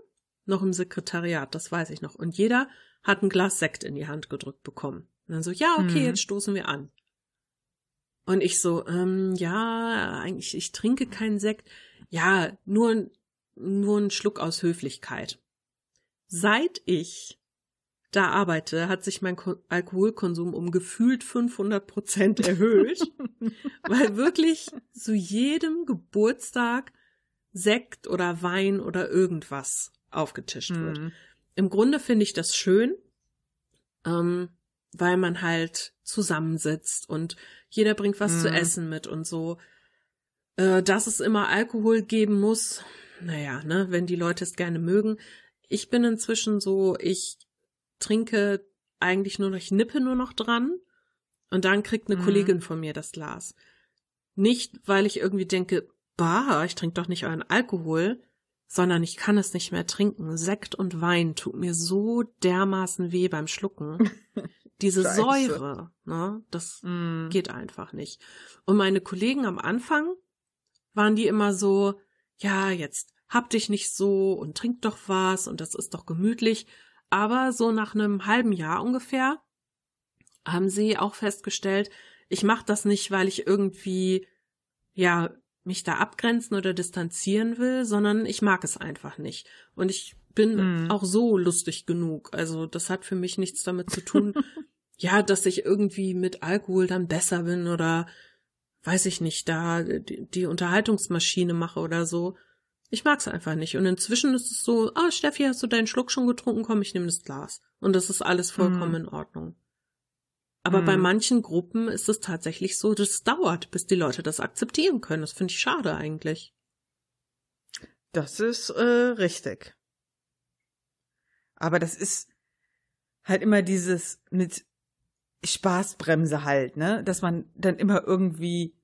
noch im Sekretariat, das weiß ich noch. Und jeder hat ein Glas Sekt in die Hand gedrückt bekommen. Und dann so, ja, okay, Mhm. jetzt stoßen wir an. Und ich so, ähm, ja, eigentlich, ich trinke keinen Sekt. Ja, nur, nur einen Schluck aus Höflichkeit. Seit ich da arbeite, hat sich mein Ko Alkoholkonsum um gefühlt 500 Prozent erhöht, weil wirklich zu jedem Geburtstag Sekt oder Wein oder irgendwas aufgetischt wird. Mhm. Im Grunde finde ich das schön, ähm, weil man halt zusammensitzt und jeder bringt was zu Mhm. essen mit und so. Äh, dass es immer Alkohol geben muss, naja, ne, wenn die Leute es gerne mögen. Ich bin inzwischen so, ich trinke eigentlich nur noch, ich nippe nur noch dran und dann kriegt eine Mhm. Kollegin von mir das Glas. Nicht, weil ich irgendwie denke, bah, ich trinke doch nicht euren Alkohol, sondern ich kann es nicht mehr trinken. Sekt und Wein tut mir so dermaßen weh beim Schlucken. Diese Scheiße. Säure, ne, das Mhm. geht einfach nicht. Und meine Kollegen am Anfang waren die immer so, ja, jetzt hab dich nicht so und trink doch was und das ist doch gemütlich. Aber so nach einem halben Jahr ungefähr haben sie auch festgestellt, ich mache das nicht, weil ich irgendwie, ja, mich da abgrenzen oder distanzieren will, sondern ich mag es einfach nicht. Und ich bin Mhm. auch so lustig genug. Also das hat für mich nichts damit zu tun, ja, dass ich irgendwie mit Alkohol dann besser bin oder weiß ich nicht, da die, die Unterhaltungsmaschine mache oder so. Ich mag's einfach nicht. Und inzwischen ist es so, ah, Steffi, hast du deinen Schluck schon getrunken? Komm, ich nehme das Glas. Und das ist alles vollkommen Mhm. in Ordnung. Aber bei Mhm. manchen Gruppen ist es tatsächlich so, das dauert, bis die Leute das akzeptieren können. Das finde ich schade eigentlich. Das ist äh, richtig. Aber das ist halt immer dieses mit Spaßbremse halt, ne? Dass man dann immer irgendwie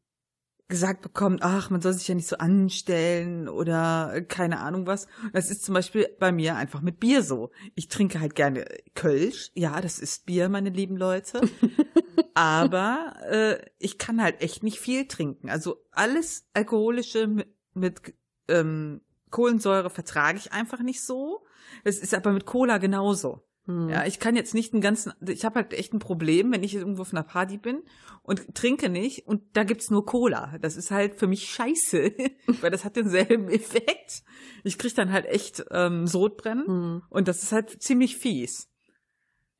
gesagt bekommt, ach, man soll sich ja nicht so anstellen oder keine Ahnung was. Das ist zum Beispiel bei mir einfach mit Bier so. Ich trinke halt gerne Kölsch. Ja, das ist Bier, meine lieben Leute. Aber äh, ich kann halt echt nicht viel trinken. Also alles Alkoholische mit, mit ähm, Kohlensäure vertrage ich einfach nicht so. Das ist aber mit Cola genauso. Hm. Ja, ich kann jetzt nicht einen ganzen, ich habe halt echt ein Problem, wenn ich irgendwo auf einer Party bin und trinke nicht und da gibt's nur Cola. Das ist halt für mich scheiße, weil das hat denselben Effekt. Ich krieg dann halt echt ähm, Sodbrennen Hm. und das ist halt ziemlich fies.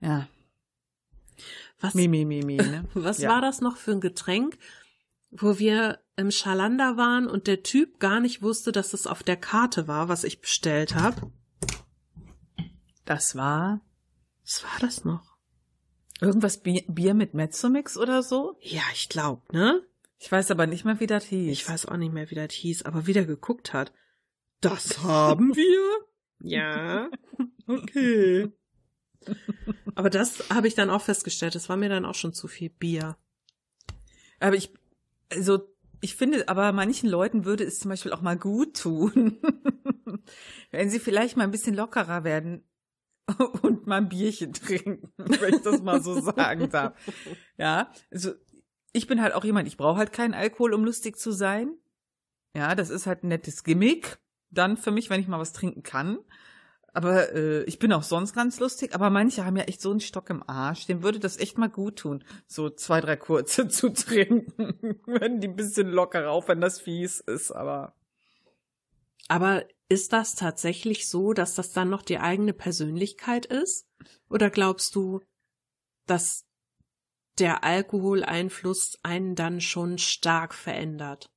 Ja, Was, mi, mi, mi, mi, ne? was ja. war das noch für ein Getränk, wo wir im Schalander waren und der Typ gar nicht wusste, dass es auf der Karte war, was ich bestellt habe? Das war Was war das noch? irgendwas Bier, Bier mit Mezzomix oder so. Ja, ich glaube, ne? Ich weiß aber nicht mehr, wie das hieß. Ich weiß auch nicht mehr, wie das hieß, aber wie der geguckt hat. Das haben wir? Ja. Okay. Aber das habe ich dann auch festgestellt. Das war mir dann auch schon zu viel Bier. Aber ich, also, ich finde, aber manchen Leuten würde es zum Beispiel auch mal gut tun, wenn sie vielleicht mal ein bisschen lockerer werden und mal ein Bierchen trinken, wenn ich das mal so sagen darf. Ja, also, ich bin halt auch jemand, ich brauche halt keinen Alkohol, um lustig zu sein. Ja, das ist halt ein nettes Gimmick. Dann für mich, wenn ich mal was trinken kann. Aber äh, ich bin auch sonst ganz lustig. Aber manche haben ja echt so einen Stock im Arsch. Dem würde das echt mal gut tun, so zwei, drei kurze zu trinken. wenn die ein bisschen lockerer, auch wenn das fies ist. Aber Aber ist das tatsächlich so, dass das dann noch die eigene Persönlichkeit ist? Oder glaubst du, dass der Alkoholeinfluss einen dann schon stark verändert?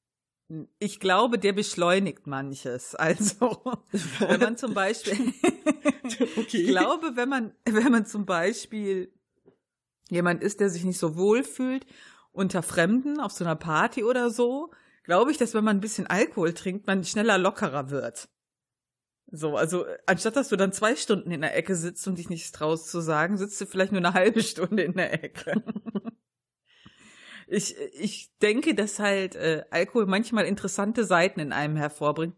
ich glaube, der beschleunigt manches. Also, wenn man zum Beispiel, ich glaube, wenn man, wenn man zum Beispiel jemand ist, der sich nicht so wohl fühlt unter Fremden auf so einer Party oder so, glaube ich, dass wenn man ein bisschen Alkohol trinkt, man schneller lockerer wird. So, also anstatt dass du dann zwei Stunden in der Ecke sitzt und dich nicht traust zu sagen, sitzt du vielleicht nur eine halbe Stunde in der Ecke. ich, ich denke, dass halt äh, Alkohol manchmal interessante Seiten in einem hervorbringt.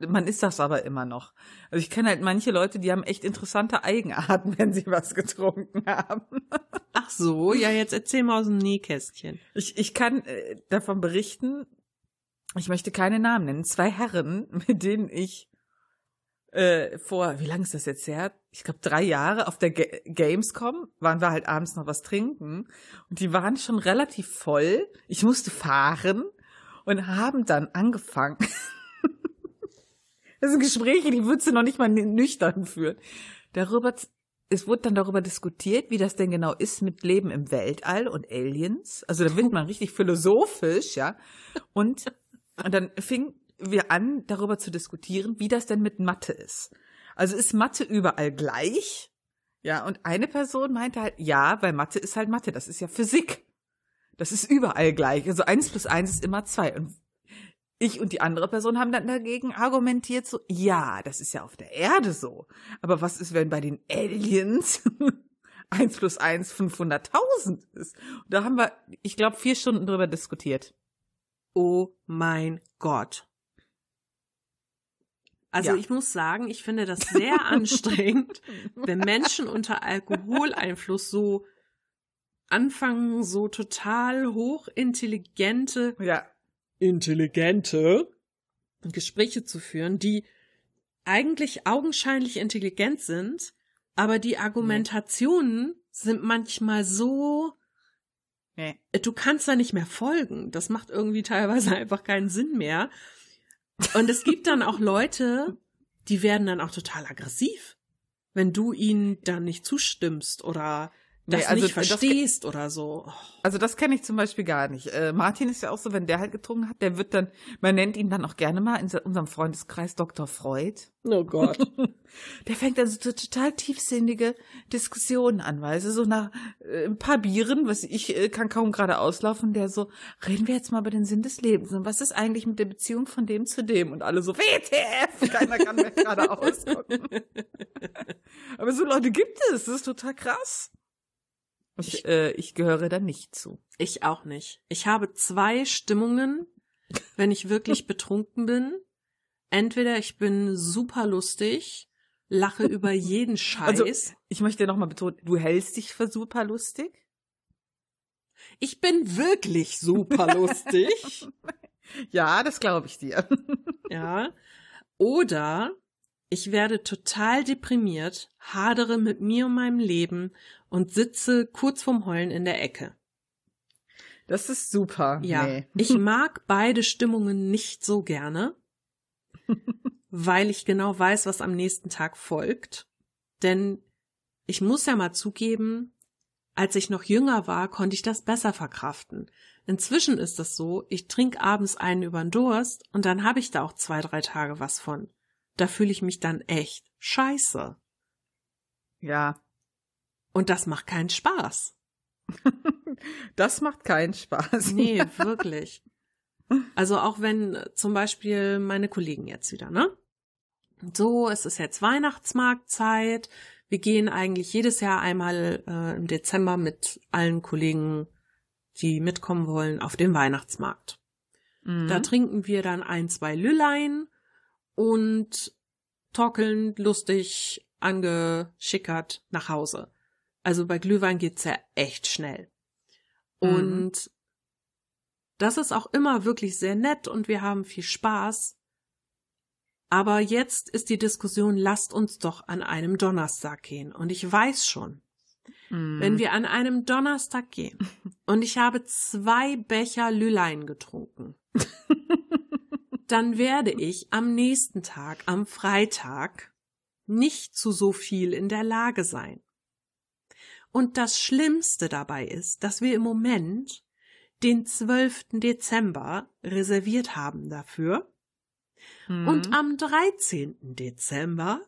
Man ist das aber immer noch. Also ich kenne halt manche Leute, die haben echt interessante Eigenarten, wenn sie was getrunken haben. Ach so, ja, jetzt erzähl mal aus dem Nähkästchen. Ich, ich kann äh, davon berichten, ich möchte keine Namen nennen, zwei Herren, mit denen ich äh, vor, wie lange ist das jetzt her? Ich glaube drei Jahre auf der Ga Gamescom waren wir halt abends noch was trinken und die waren schon relativ voll. Ich musste fahren und haben dann angefangen. das sind Gespräche, die würdest du noch nicht mal nüchtern führen. Darüber, es wurde dann darüber diskutiert, wie das denn genau ist mit Leben im Weltall und Aliens. Also da wird man richtig philosophisch, ja. Und, und dann fing wir an, darüber zu diskutieren, wie das denn mit Mathe ist. Also ist Mathe überall gleich? Ja, und eine Person meinte halt, ja, weil Mathe ist halt Mathe, das ist ja Physik. Das ist überall gleich. Also eins plus eins ist immer zwei. Und ich und die andere Person haben dann dagegen argumentiert so, ja, das ist ja auf der Erde so. Aber was ist, wenn bei den Aliens eins plus eins 500.000 ist? Und da haben wir, ich glaube, vier Stunden drüber diskutiert. Oh mein Gott. Also Ja. ich muss sagen, ich finde das sehr anstrengend, wenn Menschen unter Alkoholeinfluss so anfangen, so total hochintelligente, Ja, intelligente Gespräche zu führen, die eigentlich augenscheinlich intelligent sind, aber die Argumentationen sind manchmal so, nee. du kannst da nicht mehr folgen. Das macht irgendwie teilweise einfach keinen Sinn mehr. Und es gibt dann auch Leute, die werden dann auch total aggressiv, wenn du ihnen dann nicht zustimmst oder das Nee, also nicht das- verstehst oder so. Oh, Also das kenne ich zum Beispiel gar nicht. Äh, Martin ist ja auch so, wenn der halt getrunken hat, der wird dann, man nennt ihn dann auch gerne mal in unserem Freundeskreis Dr. Freud. oh Gott. Der fängt dann so total tiefsinnige Diskussionen an, weißt du, so nach äh, ein paar Bieren, was ich äh, kann kaum gerade auslaufen, der so, reden wir jetzt mal über den Sinn des Lebens und was ist eigentlich mit der Beziehung von dem zu dem und alle so, WTF, keiner kann mehr gerade ausgucken. Aber so Leute gibt es, das ist total krass. Ich, äh, ich gehöre da nicht zu. Ich auch nicht. Ich habe zwei Stimmungen, wenn ich wirklich betrunken bin. Entweder ich bin super lustig, lache über jeden Scheiß. Also, ich möchte nochmal betonen, du hältst dich für super lustig? ich bin wirklich super lustig. Ja, das glaube ich dir. ja. Oder ich werde total deprimiert, hadere mit mir und meinem Leben und sitze kurz vorm Heulen in der Ecke. Das ist super. Ja. Nee. Ich mag beide Stimmungen nicht so gerne, weil ich genau weiß, was am nächsten Tag folgt. Denn ich muss ja mal zugeben, als ich noch jünger war, konnte ich das besser verkraften. Inzwischen ist es so, ich trinke abends einen übern Durst und dann habe ich da auch zwei, drei Tage was von. Da fühle ich mich dann echt scheiße. Ja. Und das macht keinen Spaß. Das macht keinen Spaß. Nee, wirklich. Also auch wenn äh, zum Beispiel meine Kollegen jetzt wieder, ne? So, es ist jetzt Weihnachtsmarktzeit. Wir gehen eigentlich jedes Jahr einmal äh, im Dezember mit allen Kollegen, die mitkommen wollen, auf den Weihnachtsmarkt. Mhm. Da trinken wir dann ein, zwei Lüllein und torkeln lustig angeschickert nach Hause. Also bei Glühwein geht's ja echt schnell. Mhm. Und das ist auch immer wirklich sehr nett und wir haben viel Spaß. Aber jetzt ist die Diskussion, lasst uns doch an einem Donnerstag gehen. Und ich weiß schon, Mhm. wenn wir an einem Donnerstag gehen und ich habe zwei Becher Lüllein getrunken, dann werde ich am nächsten Tag, am Freitag, nicht zu so viel in der Lage sein. Und das Schlimmste dabei ist, dass wir im Moment den 12. Dezember reserviert haben dafür. Mhm. Und am 13. Dezember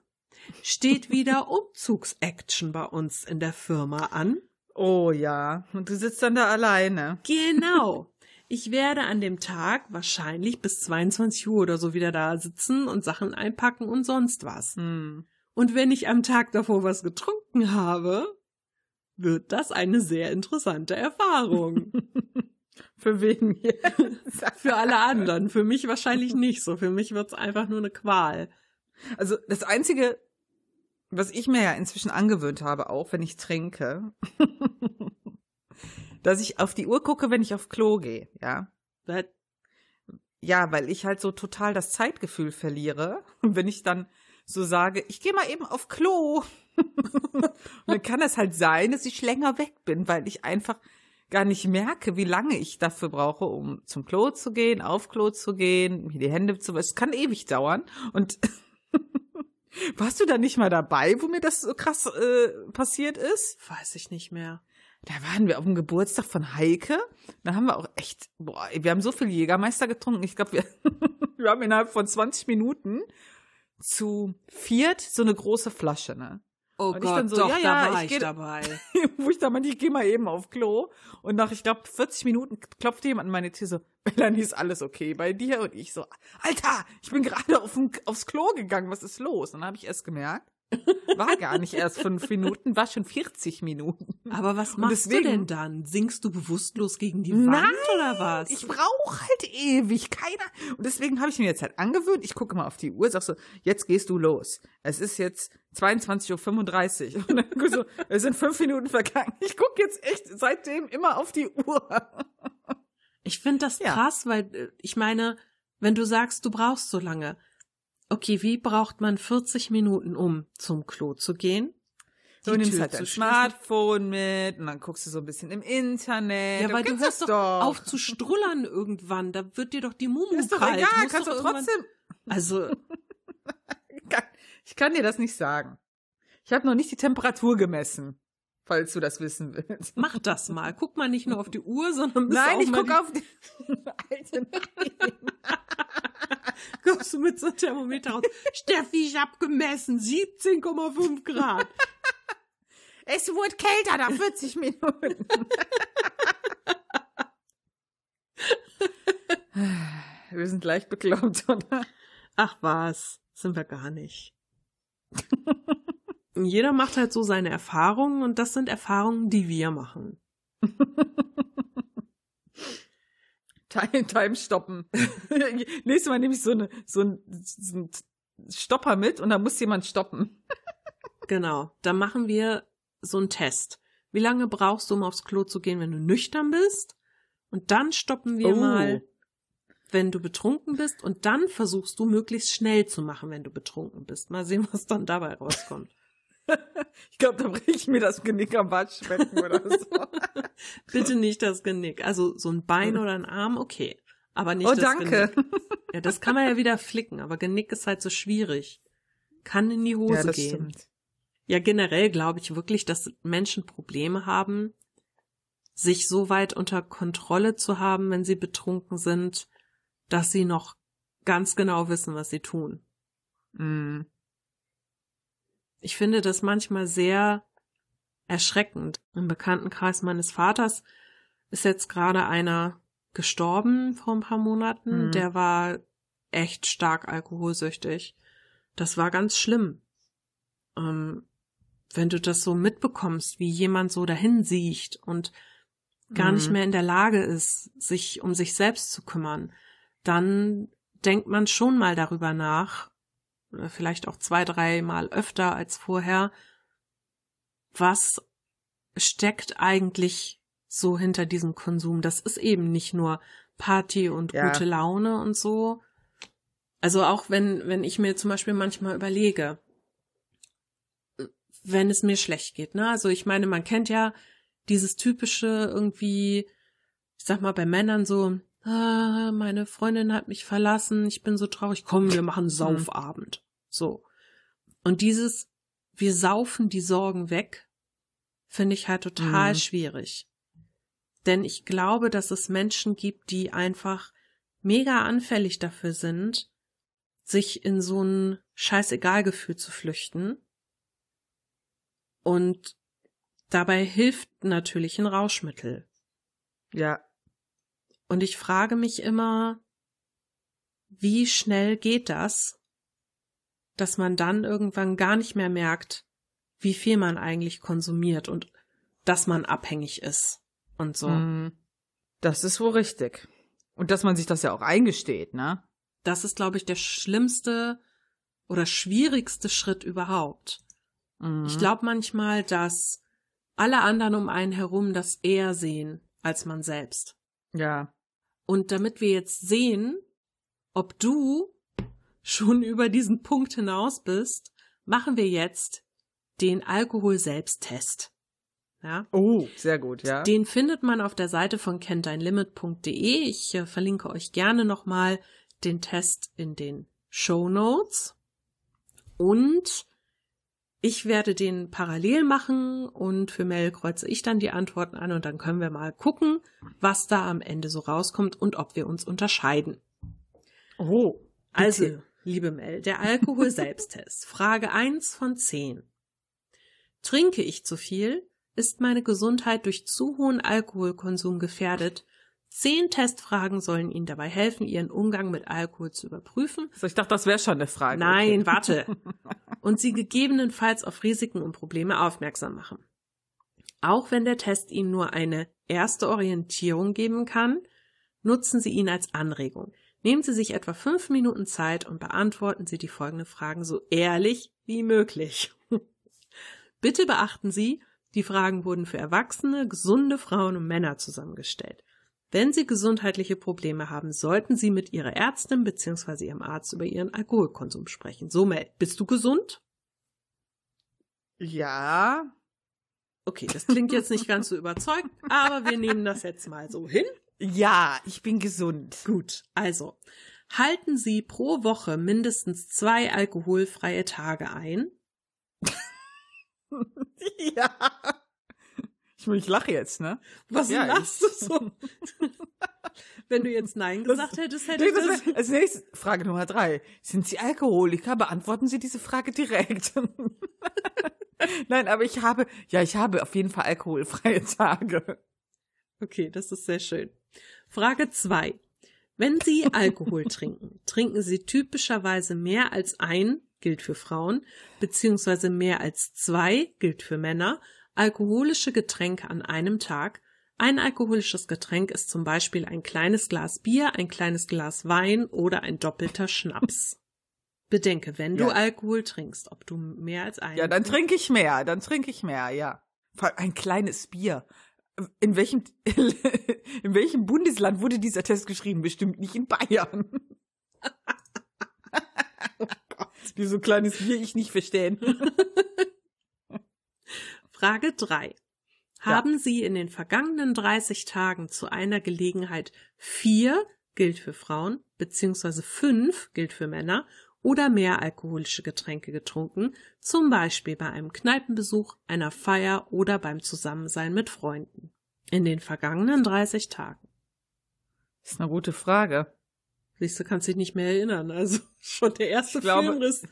steht wieder Umzugsaction bei uns in der Firma an. oh ja. Und du sitzt dann da alleine. Genau. Ich werde an dem Tag wahrscheinlich bis 22 Uhr oder so wieder da sitzen und Sachen einpacken und sonst was. Mhm. Und wenn ich am Tag davor was getrunken habe, wird das eine sehr interessante Erfahrung. Für wen hier? Für alle anderen. Für mich wahrscheinlich nicht so. Für mich wird's einfach nur eine Qual. Also das Einzige, was ich mir ja inzwischen angewöhnt habe, auch wenn ich trinke, dass ich auf die Uhr gucke, wenn ich auf Klo gehe, ja. Das- Ja, weil ich halt so total das Zeitgefühl verliere. Und wenn ich dann so sage, ich gehe mal eben auf Klo. und dann kann es halt sein, dass ich länger weg bin, weil ich einfach gar nicht merke, wie lange ich dafür brauche, um zum Klo zu gehen, auf Klo zu gehen, mir die Hände zu waschen. Es kann ewig dauern. Und warst du da nicht mal dabei, wo mir das so krass äh, passiert ist? Weiß ich nicht mehr. Da waren wir auf dem Geburtstag von Heike. Da haben wir auch echt, boah, wir haben so viel Jägermeister getrunken. Ich glaube, wir, wir haben innerhalb von 20 Minuten zu viert so eine große Flasche, ne? Oh Und ich Gott, dann so, doch, ja, da ja, war ich ich, dabei. Wo ich da meinte, ich gehe mal eben auf Klo. Und nach, ich glaube, 40 Minuten klopfte jemand an meine Tür so, Melanie, ist alles okay bei dir? Und ich so, Alter, ich bin gerade auf aufs Klo gegangen, was ist los? Und dann habe ich erst gemerkt, war gar nicht erst fünf Minuten, war schon 40 Minuten. Aber was machst du deswegen- denn dann? Singst du bewusstlos gegen die Nein, Wand oder was? Ich brauche halt ewig, keiner. Und deswegen habe ich mir jetzt halt angewöhnt, ich gucke mal auf die Uhr, sag so, jetzt gehst du los. Es ist jetzt 22.35 Uhr. Und dann so, es sind fünf Minuten vergangen. Ich gucke jetzt echt seitdem immer auf die Uhr. Ich finde das Ja. krass, weil äh, ich meine, wenn du sagst, du brauchst so lange. Okay, wie braucht man 40 Minuten, um zum Klo zu gehen? Du nimmst Tür halt dein? Smartphone mit und dann guckst du so ein bisschen im Internet. Ja, weil du hörst das doch, auf zu strullern irgendwann. Da wird dir doch die Mumu Ist doch kalt. egal, Musst kannst doch trotzdem. Also, Ich kann dir das nicht sagen. Ich habe noch nicht die Temperatur gemessen, falls du das wissen willst. mach das mal. Guck mal nicht nur auf die Uhr, sondern bist Nein, auch ich mal gucke auf die. Alter, nein. kommst du mit so einem Thermometer raus. Steffi, ich hab gemessen. 17,5 Grad. Es wurde kälter nach 40 Minuten. Wir sind leicht bekloppt, oder? Ach was, sind wir gar nicht. Jeder macht halt so seine Erfahrungen und das sind Erfahrungen, die wir machen. Time, Time stoppen. Nächstes Mal nehme ich so, eine, so, ein, so einen Stopper mit und da muss jemand stoppen. Genau. Dann machen wir so einen Test. Wie lange brauchst du, um aufs Klo zu gehen, wenn du nüchtern bist? Und dann stoppen wir Oh. mal, wenn du betrunken bist. Und dann versuchst du möglichst schnell zu machen, wenn du betrunken bist. Mal sehen, was dann dabei rauskommt. Ich glaube, da breche ich mir das Genick am Waschbecken oder so. Bitte nicht das Genick. Also so ein Bein oder ein Arm, okay. Aber nicht oh, das danke. Genick. Ja, das kann man ja wieder flicken, aber Genick ist halt so schwierig. Kann in die Hose Ja, das gehen. stimmt. Ja, generell glaube ich wirklich, dass Menschen Probleme haben, sich so weit unter Kontrolle zu haben, wenn sie betrunken sind, dass sie noch ganz genau wissen, was sie tun. Mm. Ich finde das manchmal sehr erschreckend. Im Bekanntenkreis meines Vaters ist jetzt gerade einer gestorben vor ein paar Monaten. Mhm. Der war echt stark alkoholsüchtig. Das war ganz schlimm. Ähm, wenn du das so mitbekommst, wie jemand so dahin siecht und gar nicht Mhm. mehr in der Lage ist, sich um sich selbst zu kümmern, dann denkt man schon mal darüber nach, oder vielleicht auch zwei, dreimal öfter als vorher, was steckt eigentlich so hinter diesem Konsum? Das ist eben nicht nur Party und Ja. gute Laune und so. Also auch wenn, wenn ich mir zum Beispiel manchmal überlege, wenn es mir schlecht geht, ne? Also ich meine, man kennt ja dieses typische irgendwie, ich sag mal bei Männern so, ah, meine Freundin hat mich verlassen, ich bin so traurig, komm, wir machen Saufabend. So. Und dieses, wir saufen die Sorgen weg, finde ich halt total Mhm. schwierig. Denn ich glaube, dass es Menschen gibt, die einfach mega anfällig dafür sind, sich in so ein Scheißegal-Gefühl zu flüchten. Und dabei hilft natürlich ein Rauschmittel. Ja. Und ich frage mich immer, wie schnell geht das, dass man dann irgendwann gar nicht mehr merkt, wie viel man eigentlich konsumiert und dass man abhängig ist und so. Mm. Das ist wohl richtig. Und dass man sich das ja auch eingesteht, ne? Das ist, glaube ich, der schlimmste oder schwierigste Schritt überhaupt. Mhm. Ich glaube manchmal, dass alle anderen um einen herum das eher sehen als man selbst. Ja. Und damit wir jetzt sehen, ob du schon über diesen Punkt hinaus bist, machen wir jetzt den Alkohol-Selbsttest. Ja? Oh, sehr gut, ja. Den findet man auf der Seite von kenntdeinlimit.de. Ich äh, verlinke euch gerne nochmal den Test in den Show Notes. Und ich werde den parallel machen und für Mel kreuze ich dann die Antworten an und dann können wir mal gucken, was da am Ende so rauskommt und ob wir uns unterscheiden. oh. Also, bitte. liebe Mel, der Alkohol-Selbsttest. Frage 1 von 10. Trinke ich zu viel? Ist meine Gesundheit durch zu hohen Alkoholkonsum gefährdet? Zehn Testfragen sollen Ihnen dabei helfen, Ihren Umgang mit Alkohol zu überprüfen. So, ich dachte, das wäre schon eine Frage. Nein, Okay. warte. Und Sie gegebenenfalls auf Risiken und Probleme aufmerksam machen. Auch wenn der Test Ihnen nur eine erste Orientierung geben kann, nutzen Sie ihn als Anregung. Nehmen Sie sich etwa fünf Minuten Zeit und beantworten Sie die folgenden Fragen so ehrlich wie möglich. Bitte beachten Sie, die Fragen wurden für erwachsene, gesunde Frauen und Männer zusammengestellt. Wenn Sie gesundheitliche Probleme haben, sollten Sie mit Ihrer Ärztin bzw. Ihrem Arzt über Ihren Alkoholkonsum sprechen. So, Mel, bist du gesund? Ja. Okay, das klingt jetzt nicht ganz so überzeugt, aber wir nehmen das jetzt mal so hin. Ja, ich bin gesund. Gut, also halten Sie pro Woche mindestens zwei alkoholfreie Tage ein. ja. Ich, ich lache jetzt, ne? Was Ja, lachst du so? Wenn du jetzt Nein gesagt hättest, hätte ich das. Als nächstes, Frage Nummer drei. Sind Sie Alkoholiker? Beantworten Sie diese Frage direkt. Nein, aber ich habe, ja, ich habe auf jeden Fall alkoholfreie Tage. Okay, das ist sehr schön. Frage zwei: Wenn Sie Alkohol trinken, trinken Sie typischerweise mehr als ein, gilt für Frauen, beziehungsweise mehr als zwei, gilt für Männer, alkoholische Getränke an einem Tag, Ein alkoholisches Getränk ist zum Beispiel ein kleines Glas Bier, ein kleines Glas Wein oder ein doppelter Schnaps. Bedenke, wenn du Ja. Alkohol trinkst, ob du mehr als einen. Ja, dann trinke ich mehr, dann trinke ich mehr, ja. Ein kleines Bier. In welchem, in welchem Bundesland wurde dieser Test geschrieben? Bestimmt nicht in Bayern. Wie so kleines Bier ich nicht verstehen. Frage 3. Haben Sie in den vergangenen 30 Tagen zu einer Gelegenheit vier, gilt für Frauen, beziehungsweise fünf, gilt für Männer, oder mehr alkoholische Getränke getrunken, zum Beispiel bei einem Kneipenbesuch, einer Feier oder beim Zusammensein mit Freunden? In den vergangenen 30 Tagen. Das ist eine gute Frage. Siehst du, kannst dich nicht mehr erinnern. Also schon der erste Ich glaube- Filmriss.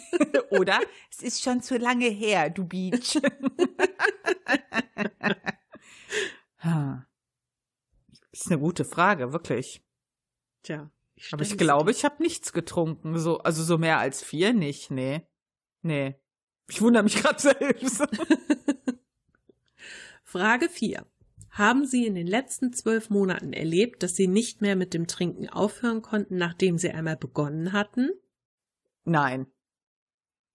Oder? Es ist schon zu lange her, du Beach. Ha. ist eine gute Frage, wirklich. Tja. Aber ich glaube, ich habe nichts getrunken. So, also so mehr als vier nicht, nee. Nee. Ich wundere mich gerade selbst. Frage 4. Haben Sie in den letzten zwölf Monaten erlebt, dass Sie nicht mehr mit dem Trinken aufhören konnten, nachdem Sie einmal begonnen hatten? Nein.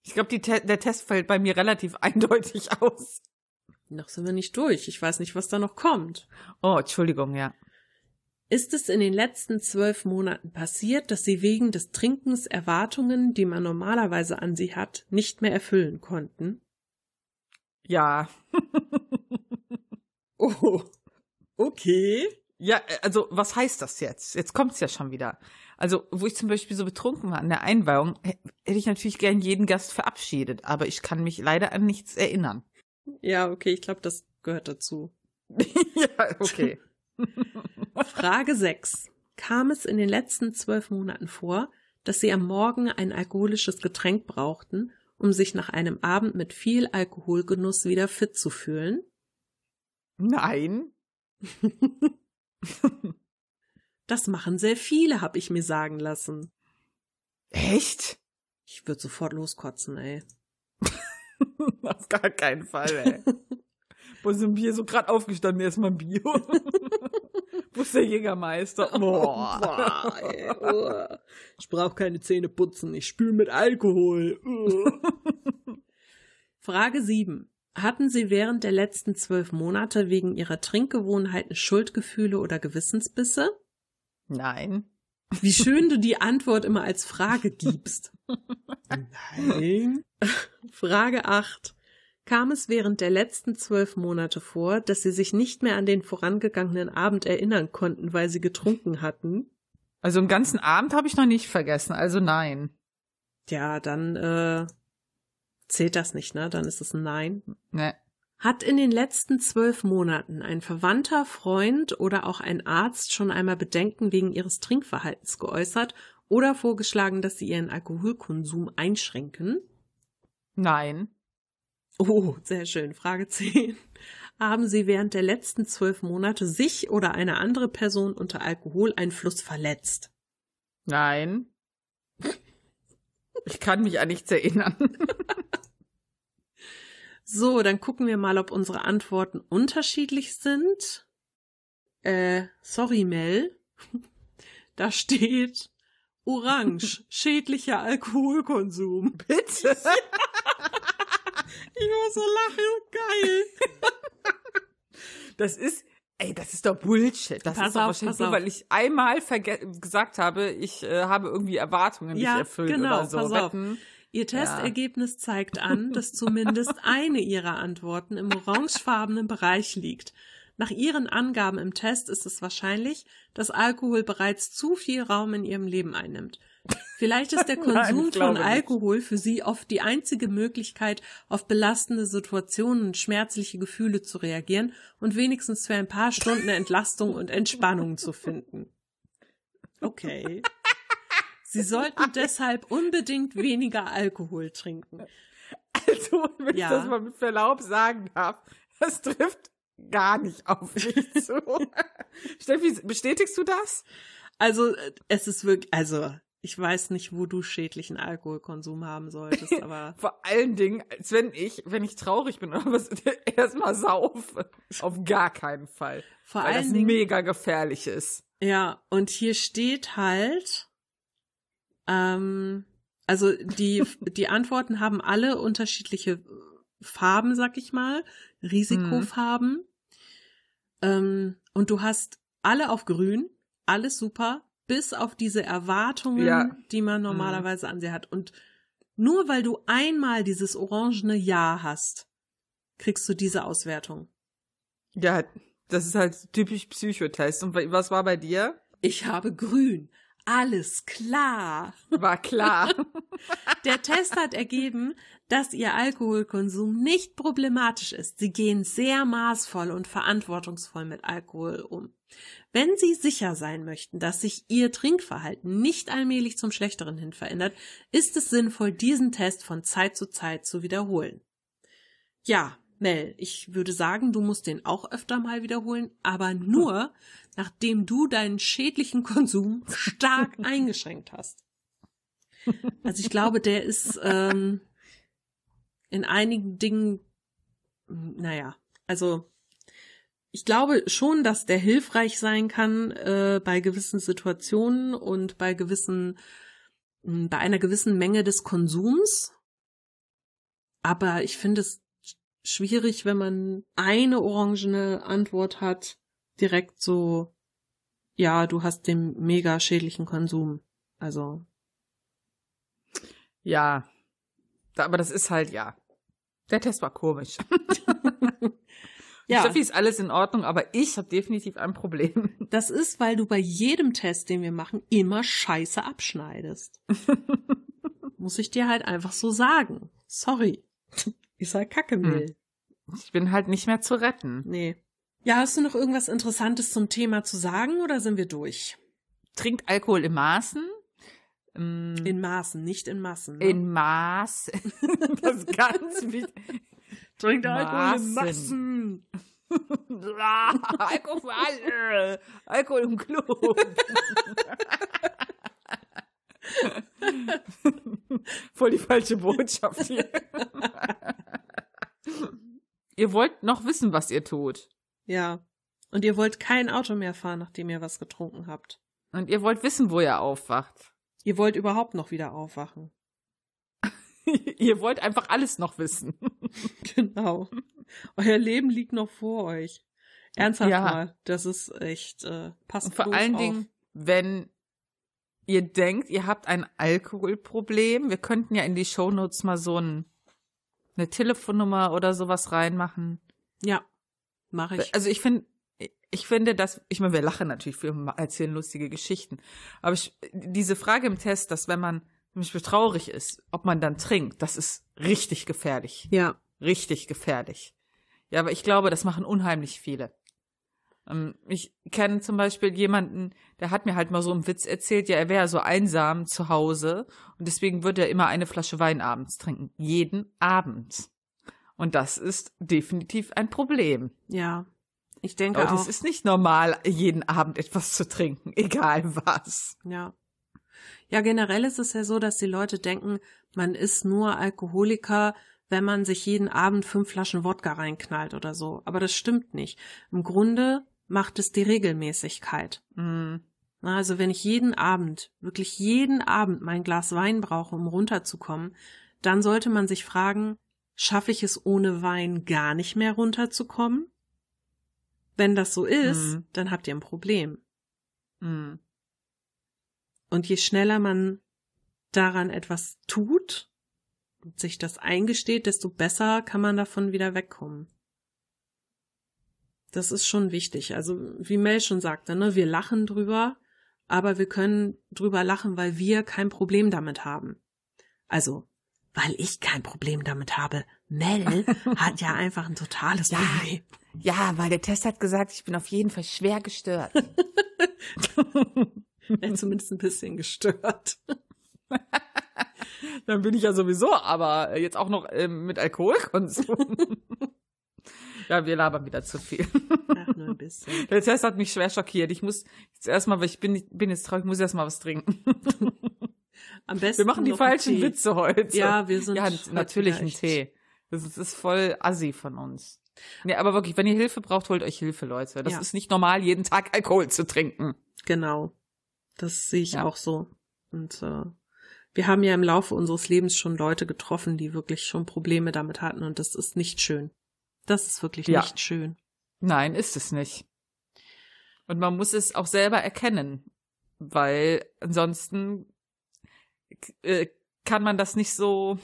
Ich glaube, Te der Test fällt bei mir relativ eindeutig aus. Noch sind wir nicht durch. Ich weiß nicht, was da noch kommt. Oh, Entschuldigung, ja. Ist es in den letzten zwölf Monaten passiert, dass Sie wegen des Trinkens Erwartungen, die man normalerweise an Sie hat, nicht mehr erfüllen konnten? Ja. Oh, okay. Ja, äh, also was heißt das jetzt? Jetzt kommt's ja schon wieder. Also, wo ich zum Beispiel so betrunken war an der Einweihung, hä- hätte ich natürlich gern jeden Gast verabschiedet, aber ich kann mich leider an nichts erinnern. Ja, okay, ich glaube, das gehört dazu. ja, okay. Frage 6. Kam es in den letzten zwölf Monaten vor, dass Sie am Morgen ein alkoholisches Getränk brauchten, um sich nach einem Abend mit viel Alkoholgenuss wieder fit zu fühlen? Nein. Das machen sehr viele, hab ich mir sagen lassen. Echt? Ich würde sofort loskotzen, ey. Auf gar keinen Fall, ey. Wo ein Bier so gerade aufgestanden, erstmal Bio. Wo ist der Jägermeister? Boah. Boah, ey, oh. Ich brauche keine Zähne putzen, ich spüle mit Alkohol. Oh. Frage 7. Hatten Sie während der letzten zwölf Monate wegen Ihrer Trinkgewohnheiten Schuldgefühle oder Gewissensbisse? Nein. Wie schön du die Antwort immer als Frage gibst. Nein. Frage 8. Kam es während der letzten zwölf Monate vor, dass Sie sich nicht mehr an den vorangegangenen Abend erinnern konnten, weil Sie getrunken hatten? Also einen ganzen Abend habe ich noch nicht vergessen, also nein. Ja, dann äh, zählt das nicht, ne? Dann ist es ein Nein. Ne. Hat in den letzten zwölf Monaten ein Verwandter, Freund oder auch ein Arzt schon einmal Bedenken wegen ihres Trinkverhaltens geäußert oder vorgeschlagen, dass sie ihren Alkoholkonsum einschränken? Nein. Oh, sehr schön. Frage 10. Haben Sie während der letzten zwölf Monate sich oder eine andere Person unter Alkoholeinfluss verletzt? Nein. Ich kann mich an nichts erinnern. So, dann gucken wir mal, ob unsere Antworten unterschiedlich sind. Äh, sorry, Mel. Da steht Orange, schädlicher Alkoholkonsum. Bitte. Ich muss so lachen, geil. Das ist, ey, das ist doch Bullshit. Das Pass ist doch auf, wahrscheinlich nur, weil ich einmal gesagt habe, ich äh, habe irgendwie Erwartungen Ja, nicht erfüllt genau, oder so. pass auf. Ihr Testergebnis zeigt an, dass zumindest eine Ihrer Antworten im orangefarbenen Bereich liegt. Nach Ihren Angaben im Test ist es wahrscheinlich, dass Alkohol bereits zu viel Raum in Ihrem Leben einnimmt. Vielleicht ist der Nein, Konsum glaube von nicht. Alkohol für Sie oft die einzige Möglichkeit, auf belastende Situationen und schmerzliche Gefühle zu reagieren und wenigstens für ein paar Stunden Entlastung und Entspannung zu finden. Okay. Sie sollten deshalb unbedingt weniger Alkohol trinken. Also, wenn Ja. ich das mal mit Verlaub sagen darf, das trifft gar nicht auf mich zu. Steffi, bestätigst du das? Also, es ist wirklich, also, Ich weiß nicht, wo du schädlichen Alkoholkonsum haben solltest, aber. Vor allen Dingen, als wenn ich, wenn ich traurig bin oder was, erstmal saufe. Auf gar keinen Fall. Vor weil allen das Dingen. mega gefährlich ist. Ja, und hier steht halt, ähm, also die, die Antworten haben alle unterschiedliche Farben, sag ich mal, Risikofarben. Ähm, und du hast alle auf grün, alles super, bis auf diese Erwartungen, Ja. die man normalerweise an sie hat. Und nur weil du einmal dieses orangene Ja hast, kriegst du diese Auswertung. Ja, das ist halt typisch Psychotest. Und was war bei dir? Ich habe grün. Alles klar. War klar. Der Test hat ergeben, dass ihr Alkoholkonsum nicht problematisch ist. Sie gehen sehr maßvoll und verantwortungsvoll mit Alkohol um. Wenn Sie sicher sein möchten, dass sich Ihr Trinkverhalten nicht allmählich zum Schlechteren hin verändert, ist es sinnvoll, diesen Test von Zeit zu Zeit zu wiederholen. Ja, Mel, ich würde sagen, du musst den auch öfter mal wiederholen, aber nur, nachdem du deinen schädlichen Konsum stark eingeschränkt hast. Also ich glaube, der ist ähm, in einigen Dingen, naja, also ich glaube schon, dass der hilfreich sein kann äh, bei gewissen Situationen und bei gewissen, mh, bei einer gewissen Menge des Konsums. Aber ich finde es schwierig, wenn man eine orangene Antwort hat, direkt so, ja, du hast den mega schädlichen Konsum. Also, ja. Aber das ist halt, ja. Der Test war komisch. ja. Steffi ist alles in Ordnung, aber ich habe definitiv ein Problem. Das ist, weil du bei jedem Test, den wir machen, immer Scheiße abschneidest. Muss ich dir halt einfach so sagen. Sorry. Ist halt Kacke, Mill. Ich bin halt nicht mehr zu retten. Nee. Ja, hast du noch irgendwas Interessantes zum Thema zu sagen oder sind wir durch? Trinkt Alkohol in Maßen. Ähm, In Maßen, nicht in Massen. Ne? in Maß. das ist ganz wichtig. Trinkt Alkohol in Massen. Alkohol für alle. Alkohol im Club. Voll die falsche Botschaft hier. Ihr wollt noch wissen, was ihr tut. Ja. Und ihr wollt kein Auto mehr fahren, nachdem ihr was getrunken habt. Und ihr wollt wissen, wo ihr aufwacht. Ihr wollt überhaupt noch wieder aufwachen. ihr wollt einfach alles noch wissen. Genau. Euer Leben liegt noch vor euch. Ernsthaft Ja. mal. Das ist echt, äh, passt Und vor allen auf. Dingen, wenn ihr denkt, ihr habt ein Alkoholproblem, wir könnten ja in die Shownotes mal so ein, eine Telefonnummer oder sowas reinmachen. Ja. Mache ich. Also ich finde, ich finde, dass, ich meine, wir lachen natürlich, wir erzählen lustige Geschichten. Aber ich, diese Frage im Test, dass wenn man zum Beispiel traurig ist, ob man dann trinkt, das ist richtig gefährlich. Ja. Richtig gefährlich. Ja, aber ich glaube, das machen unheimlich viele. Ähm, Ich kenne zum Beispiel jemanden, der hat mir halt mal so einen Witz erzählt, ja, er wäre so einsam zu Hause und deswegen würde er immer eine Flasche Wein abends trinken. Jeden Abend. Und das ist definitiv ein Problem. Ja. Ich denke Aber auch. es ist nicht normal, jeden Abend etwas zu trinken, egal was. Ja. Ja, generell ist es ja so, dass die Leute denken, man ist nur Alkoholiker, wenn man sich jeden Abend fünf Flaschen Wodka reinknallt oder so. Aber das stimmt nicht. Im Grunde macht es die Regelmäßigkeit. Na, Also wenn ich jeden Abend, wirklich jeden Abend mein Glas Wein brauche, um runterzukommen, dann sollte man sich fragen, schaffe ich es ohne Wein gar nicht mehr runterzukommen? Wenn das so ist, Mhm. dann habt ihr ein Problem. mm. Und je schneller man daran etwas tut und sich das eingesteht, desto besser kann man davon wieder wegkommen. Das ist schon wichtig. Also, wie Mel schon sagte, ne, wir lachen drüber, aber wir können drüber lachen, weil wir kein Problem damit haben. Also, weil ich kein Problem damit habe. Mel hat ja einfach ein totales Ja. Problem. Ja, weil der Test hat gesagt, ich bin auf jeden Fall schwer gestört. Ja, zumindest ein bisschen gestört. Dann bin ich ja sowieso, aber jetzt auch noch ähm, mit Alkoholkonsum. Ja, wir labern wieder zu viel. Ach, nur ein bisschen. Der Test hat mich schwer schockiert. Ich muss jetzt erstmal, weil ich bin, bin jetzt traurig, ich muss erstmal was trinken. Am besten Wir machen die falschen. Witze heute. Ja, wir sind Ja, natürlich ein Tee. Das ist, das ist voll assi von uns. Nee, aber wirklich, wenn ihr Hilfe braucht, holt euch Hilfe, Leute. Das Ja. ist nicht normal, jeden Tag Alkohol zu trinken. Genau. Das sehe ich Ja. auch so. Und äh, wir haben ja im Laufe unseres Lebens schon Leute getroffen, die wirklich schon Probleme damit hatten und das ist nicht schön. Das ist wirklich Ja. nicht schön. Nein, ist es nicht. Und man muss es auch selber erkennen, weil ansonsten äh, kann man das nicht so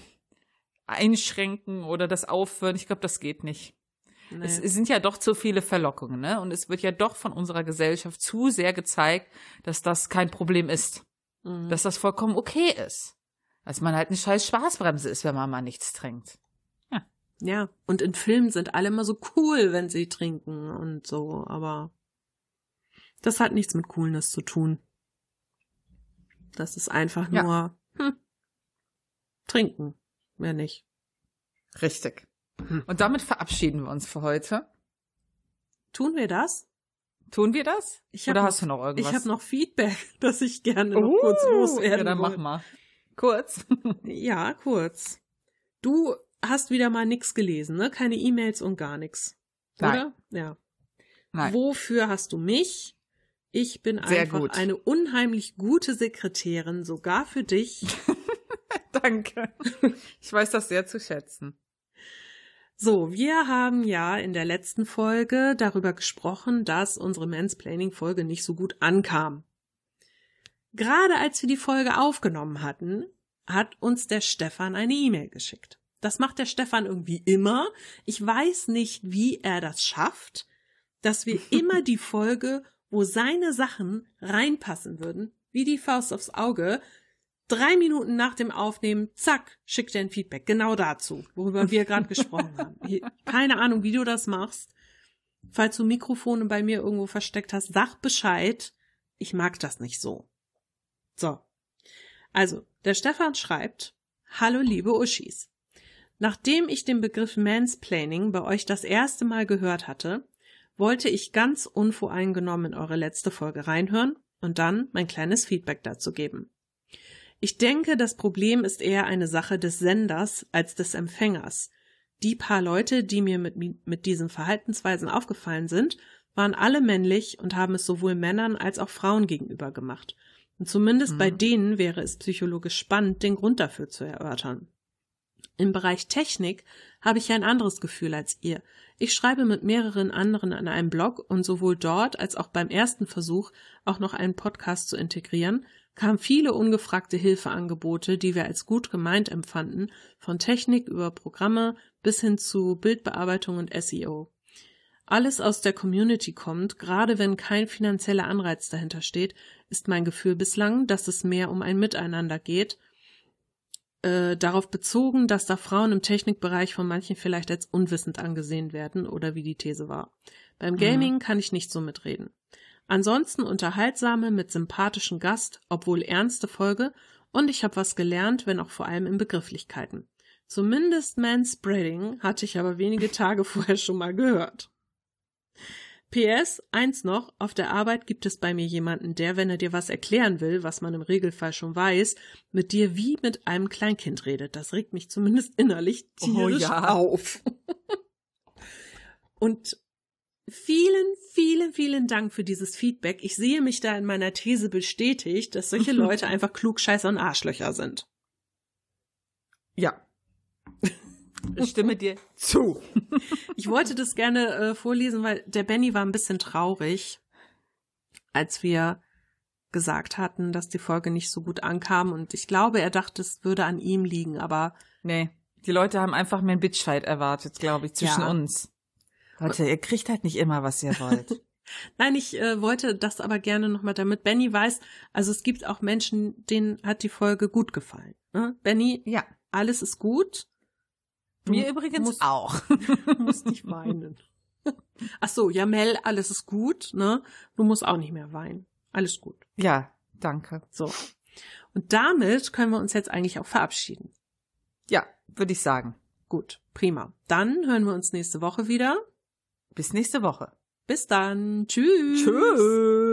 einschränken oder das aufhören. Ich glaube, das geht nicht. Nee. Es, es sind ja doch zu viele Verlockungen, ne? Und es wird ja doch von unserer Gesellschaft zu sehr gezeigt, dass das kein Problem ist. Mhm. Dass das vollkommen okay ist. Dass man halt eine scheiß Spaßbremse ist, wenn man mal nichts trinkt. Ja, und in Filmen sind alle immer so cool, wenn sie trinken und so, aber das hat nichts mit Coolness zu tun. Das ist einfach Ja. nur hm, trinken, mehr nicht. Richtig. Hm. Und damit verabschieden wir uns für heute. Tun wir das? Tun wir das? Ich Oder noch- hast du noch irgendwas? Ich habe noch Feedback, das ich gerne noch kurz Uh, loswerden Ja, dann mach mal. Kurz. Ja, kurz. Du hast wieder mal nix gelesen, ne? Keine E-Mails und gar nix. Nein. Oder? Ja. Nein. Wofür hast du mich? Ich bin Sehr einfach gut. eine unheimlich gute Sekretärin, sogar für dich. Danke. Ich weiß das sehr zu schätzen. So, wir haben ja in der letzten Folge darüber gesprochen, dass unsere Mansplaining-Folge nicht so gut ankam. Gerade als wir die Folge aufgenommen hatten, hat uns der Stefan eine E-Mail geschickt. Das macht der Stefan irgendwie immer. Ich weiß nicht, wie er das schafft, dass wir immer die Folge, wo seine Sachen reinpassen würden, wie die Faust aufs Auge, drei Minuten nach dem Aufnehmen, zack, schickt er ein Feedback. Genau dazu, worüber wir gerade gesprochen haben. Keine Ahnung, wie du das machst. Falls du Mikrofone bei mir irgendwo versteckt hast, sag Bescheid. Ich mag das nicht so. So. Also, der Stefan schreibt, Hallo liebe Uschis. Nachdem ich den Begriff Mansplaining bei euch das erste Mal gehört hatte, wollte ich ganz unvoreingenommen in eure letzte Folge reinhören und dann mein kleines Feedback dazu geben. Ich denke, das Problem ist eher eine Sache des Senders als des Empfängers. Die paar Leute, die mir mit, mit diesen Verhaltensweisen aufgefallen sind, waren alle männlich und haben es sowohl Männern als auch Frauen gegenüber gemacht. Und zumindest Mhm. bei denen wäre es psychologisch spannend, den Grund dafür zu erörtern. Im Bereich Technik habe ich ein anderes Gefühl als ihr. Ich schreibe mit mehreren anderen an einem Blog und sowohl dort als auch beim ersten Versuch, auch noch einen Podcast zu integrieren, kamen viele ungefragte Hilfeangebote, die wir als gut gemeint empfanden, von Technik über Programme bis hin zu Bildbearbeitung und SEO. Alles aus der Community kommt, gerade wenn kein finanzieller Anreiz dahinter steht, ist mein Gefühl bislang, dass es mehr um ein Miteinander geht, äh, darauf bezogen, dass da Frauen im Technikbereich von manchen vielleicht als unwissend angesehen werden oder wie die These war. Beim Mhm. Gaming kann ich nicht so mitreden. Ansonsten unterhaltsame mit sympathischen Gast, obwohl ernste Folge und ich habe was gelernt, wenn auch vor allem in Begrifflichkeiten. Zumindest Manspreading hatte ich aber wenige Tage vorher schon mal gehört. PS, eins noch, auf der Arbeit gibt es bei mir jemanden, der, wenn er dir was erklären will, was man im Regelfall schon weiß, mit dir wie mit einem Kleinkind redet. Das regt mich zumindest innerlich Oh tierisch ja. auf. Und vielen, vielen, vielen Dank für dieses Feedback. Ich sehe mich da in meiner These bestätigt, dass solche Leute einfach Klugscheißer und Arschlöcher sind. Ja. Ich stimme dir zu. Ich wollte das gerne äh, vorlesen, weil der Benny war ein bisschen traurig, als wir gesagt hatten, dass die Folge nicht so gut ankam. Und ich glaube, er dachte, es würde an ihm liegen, aber Nee, die Leute haben einfach mehr einen Bitchfight erwartet, glaube ich, zwischen Ja. uns. Leute, ihr kriegt halt nicht immer, was ihr wollt. nein, ich äh, wollte das aber gerne nochmal, damit Benny weiß, also es gibt auch Menschen, denen hat die Folge gut gefallen. Ne? Benny, ja, alles ist gut. Mir übrigens musst, auch. Du musst nicht weinen. Ach so, ja, Mel, alles ist gut, ne? Du musst auch nicht mehr weinen. Alles gut. Ja, danke. So. Und damit können wir uns jetzt eigentlich auch verabschieden. Ja, würde ich sagen. Gut, prima. Dann hören wir uns nächste Woche wieder. Bis nächste Woche. Bis dann. Tschüss. Tschüss.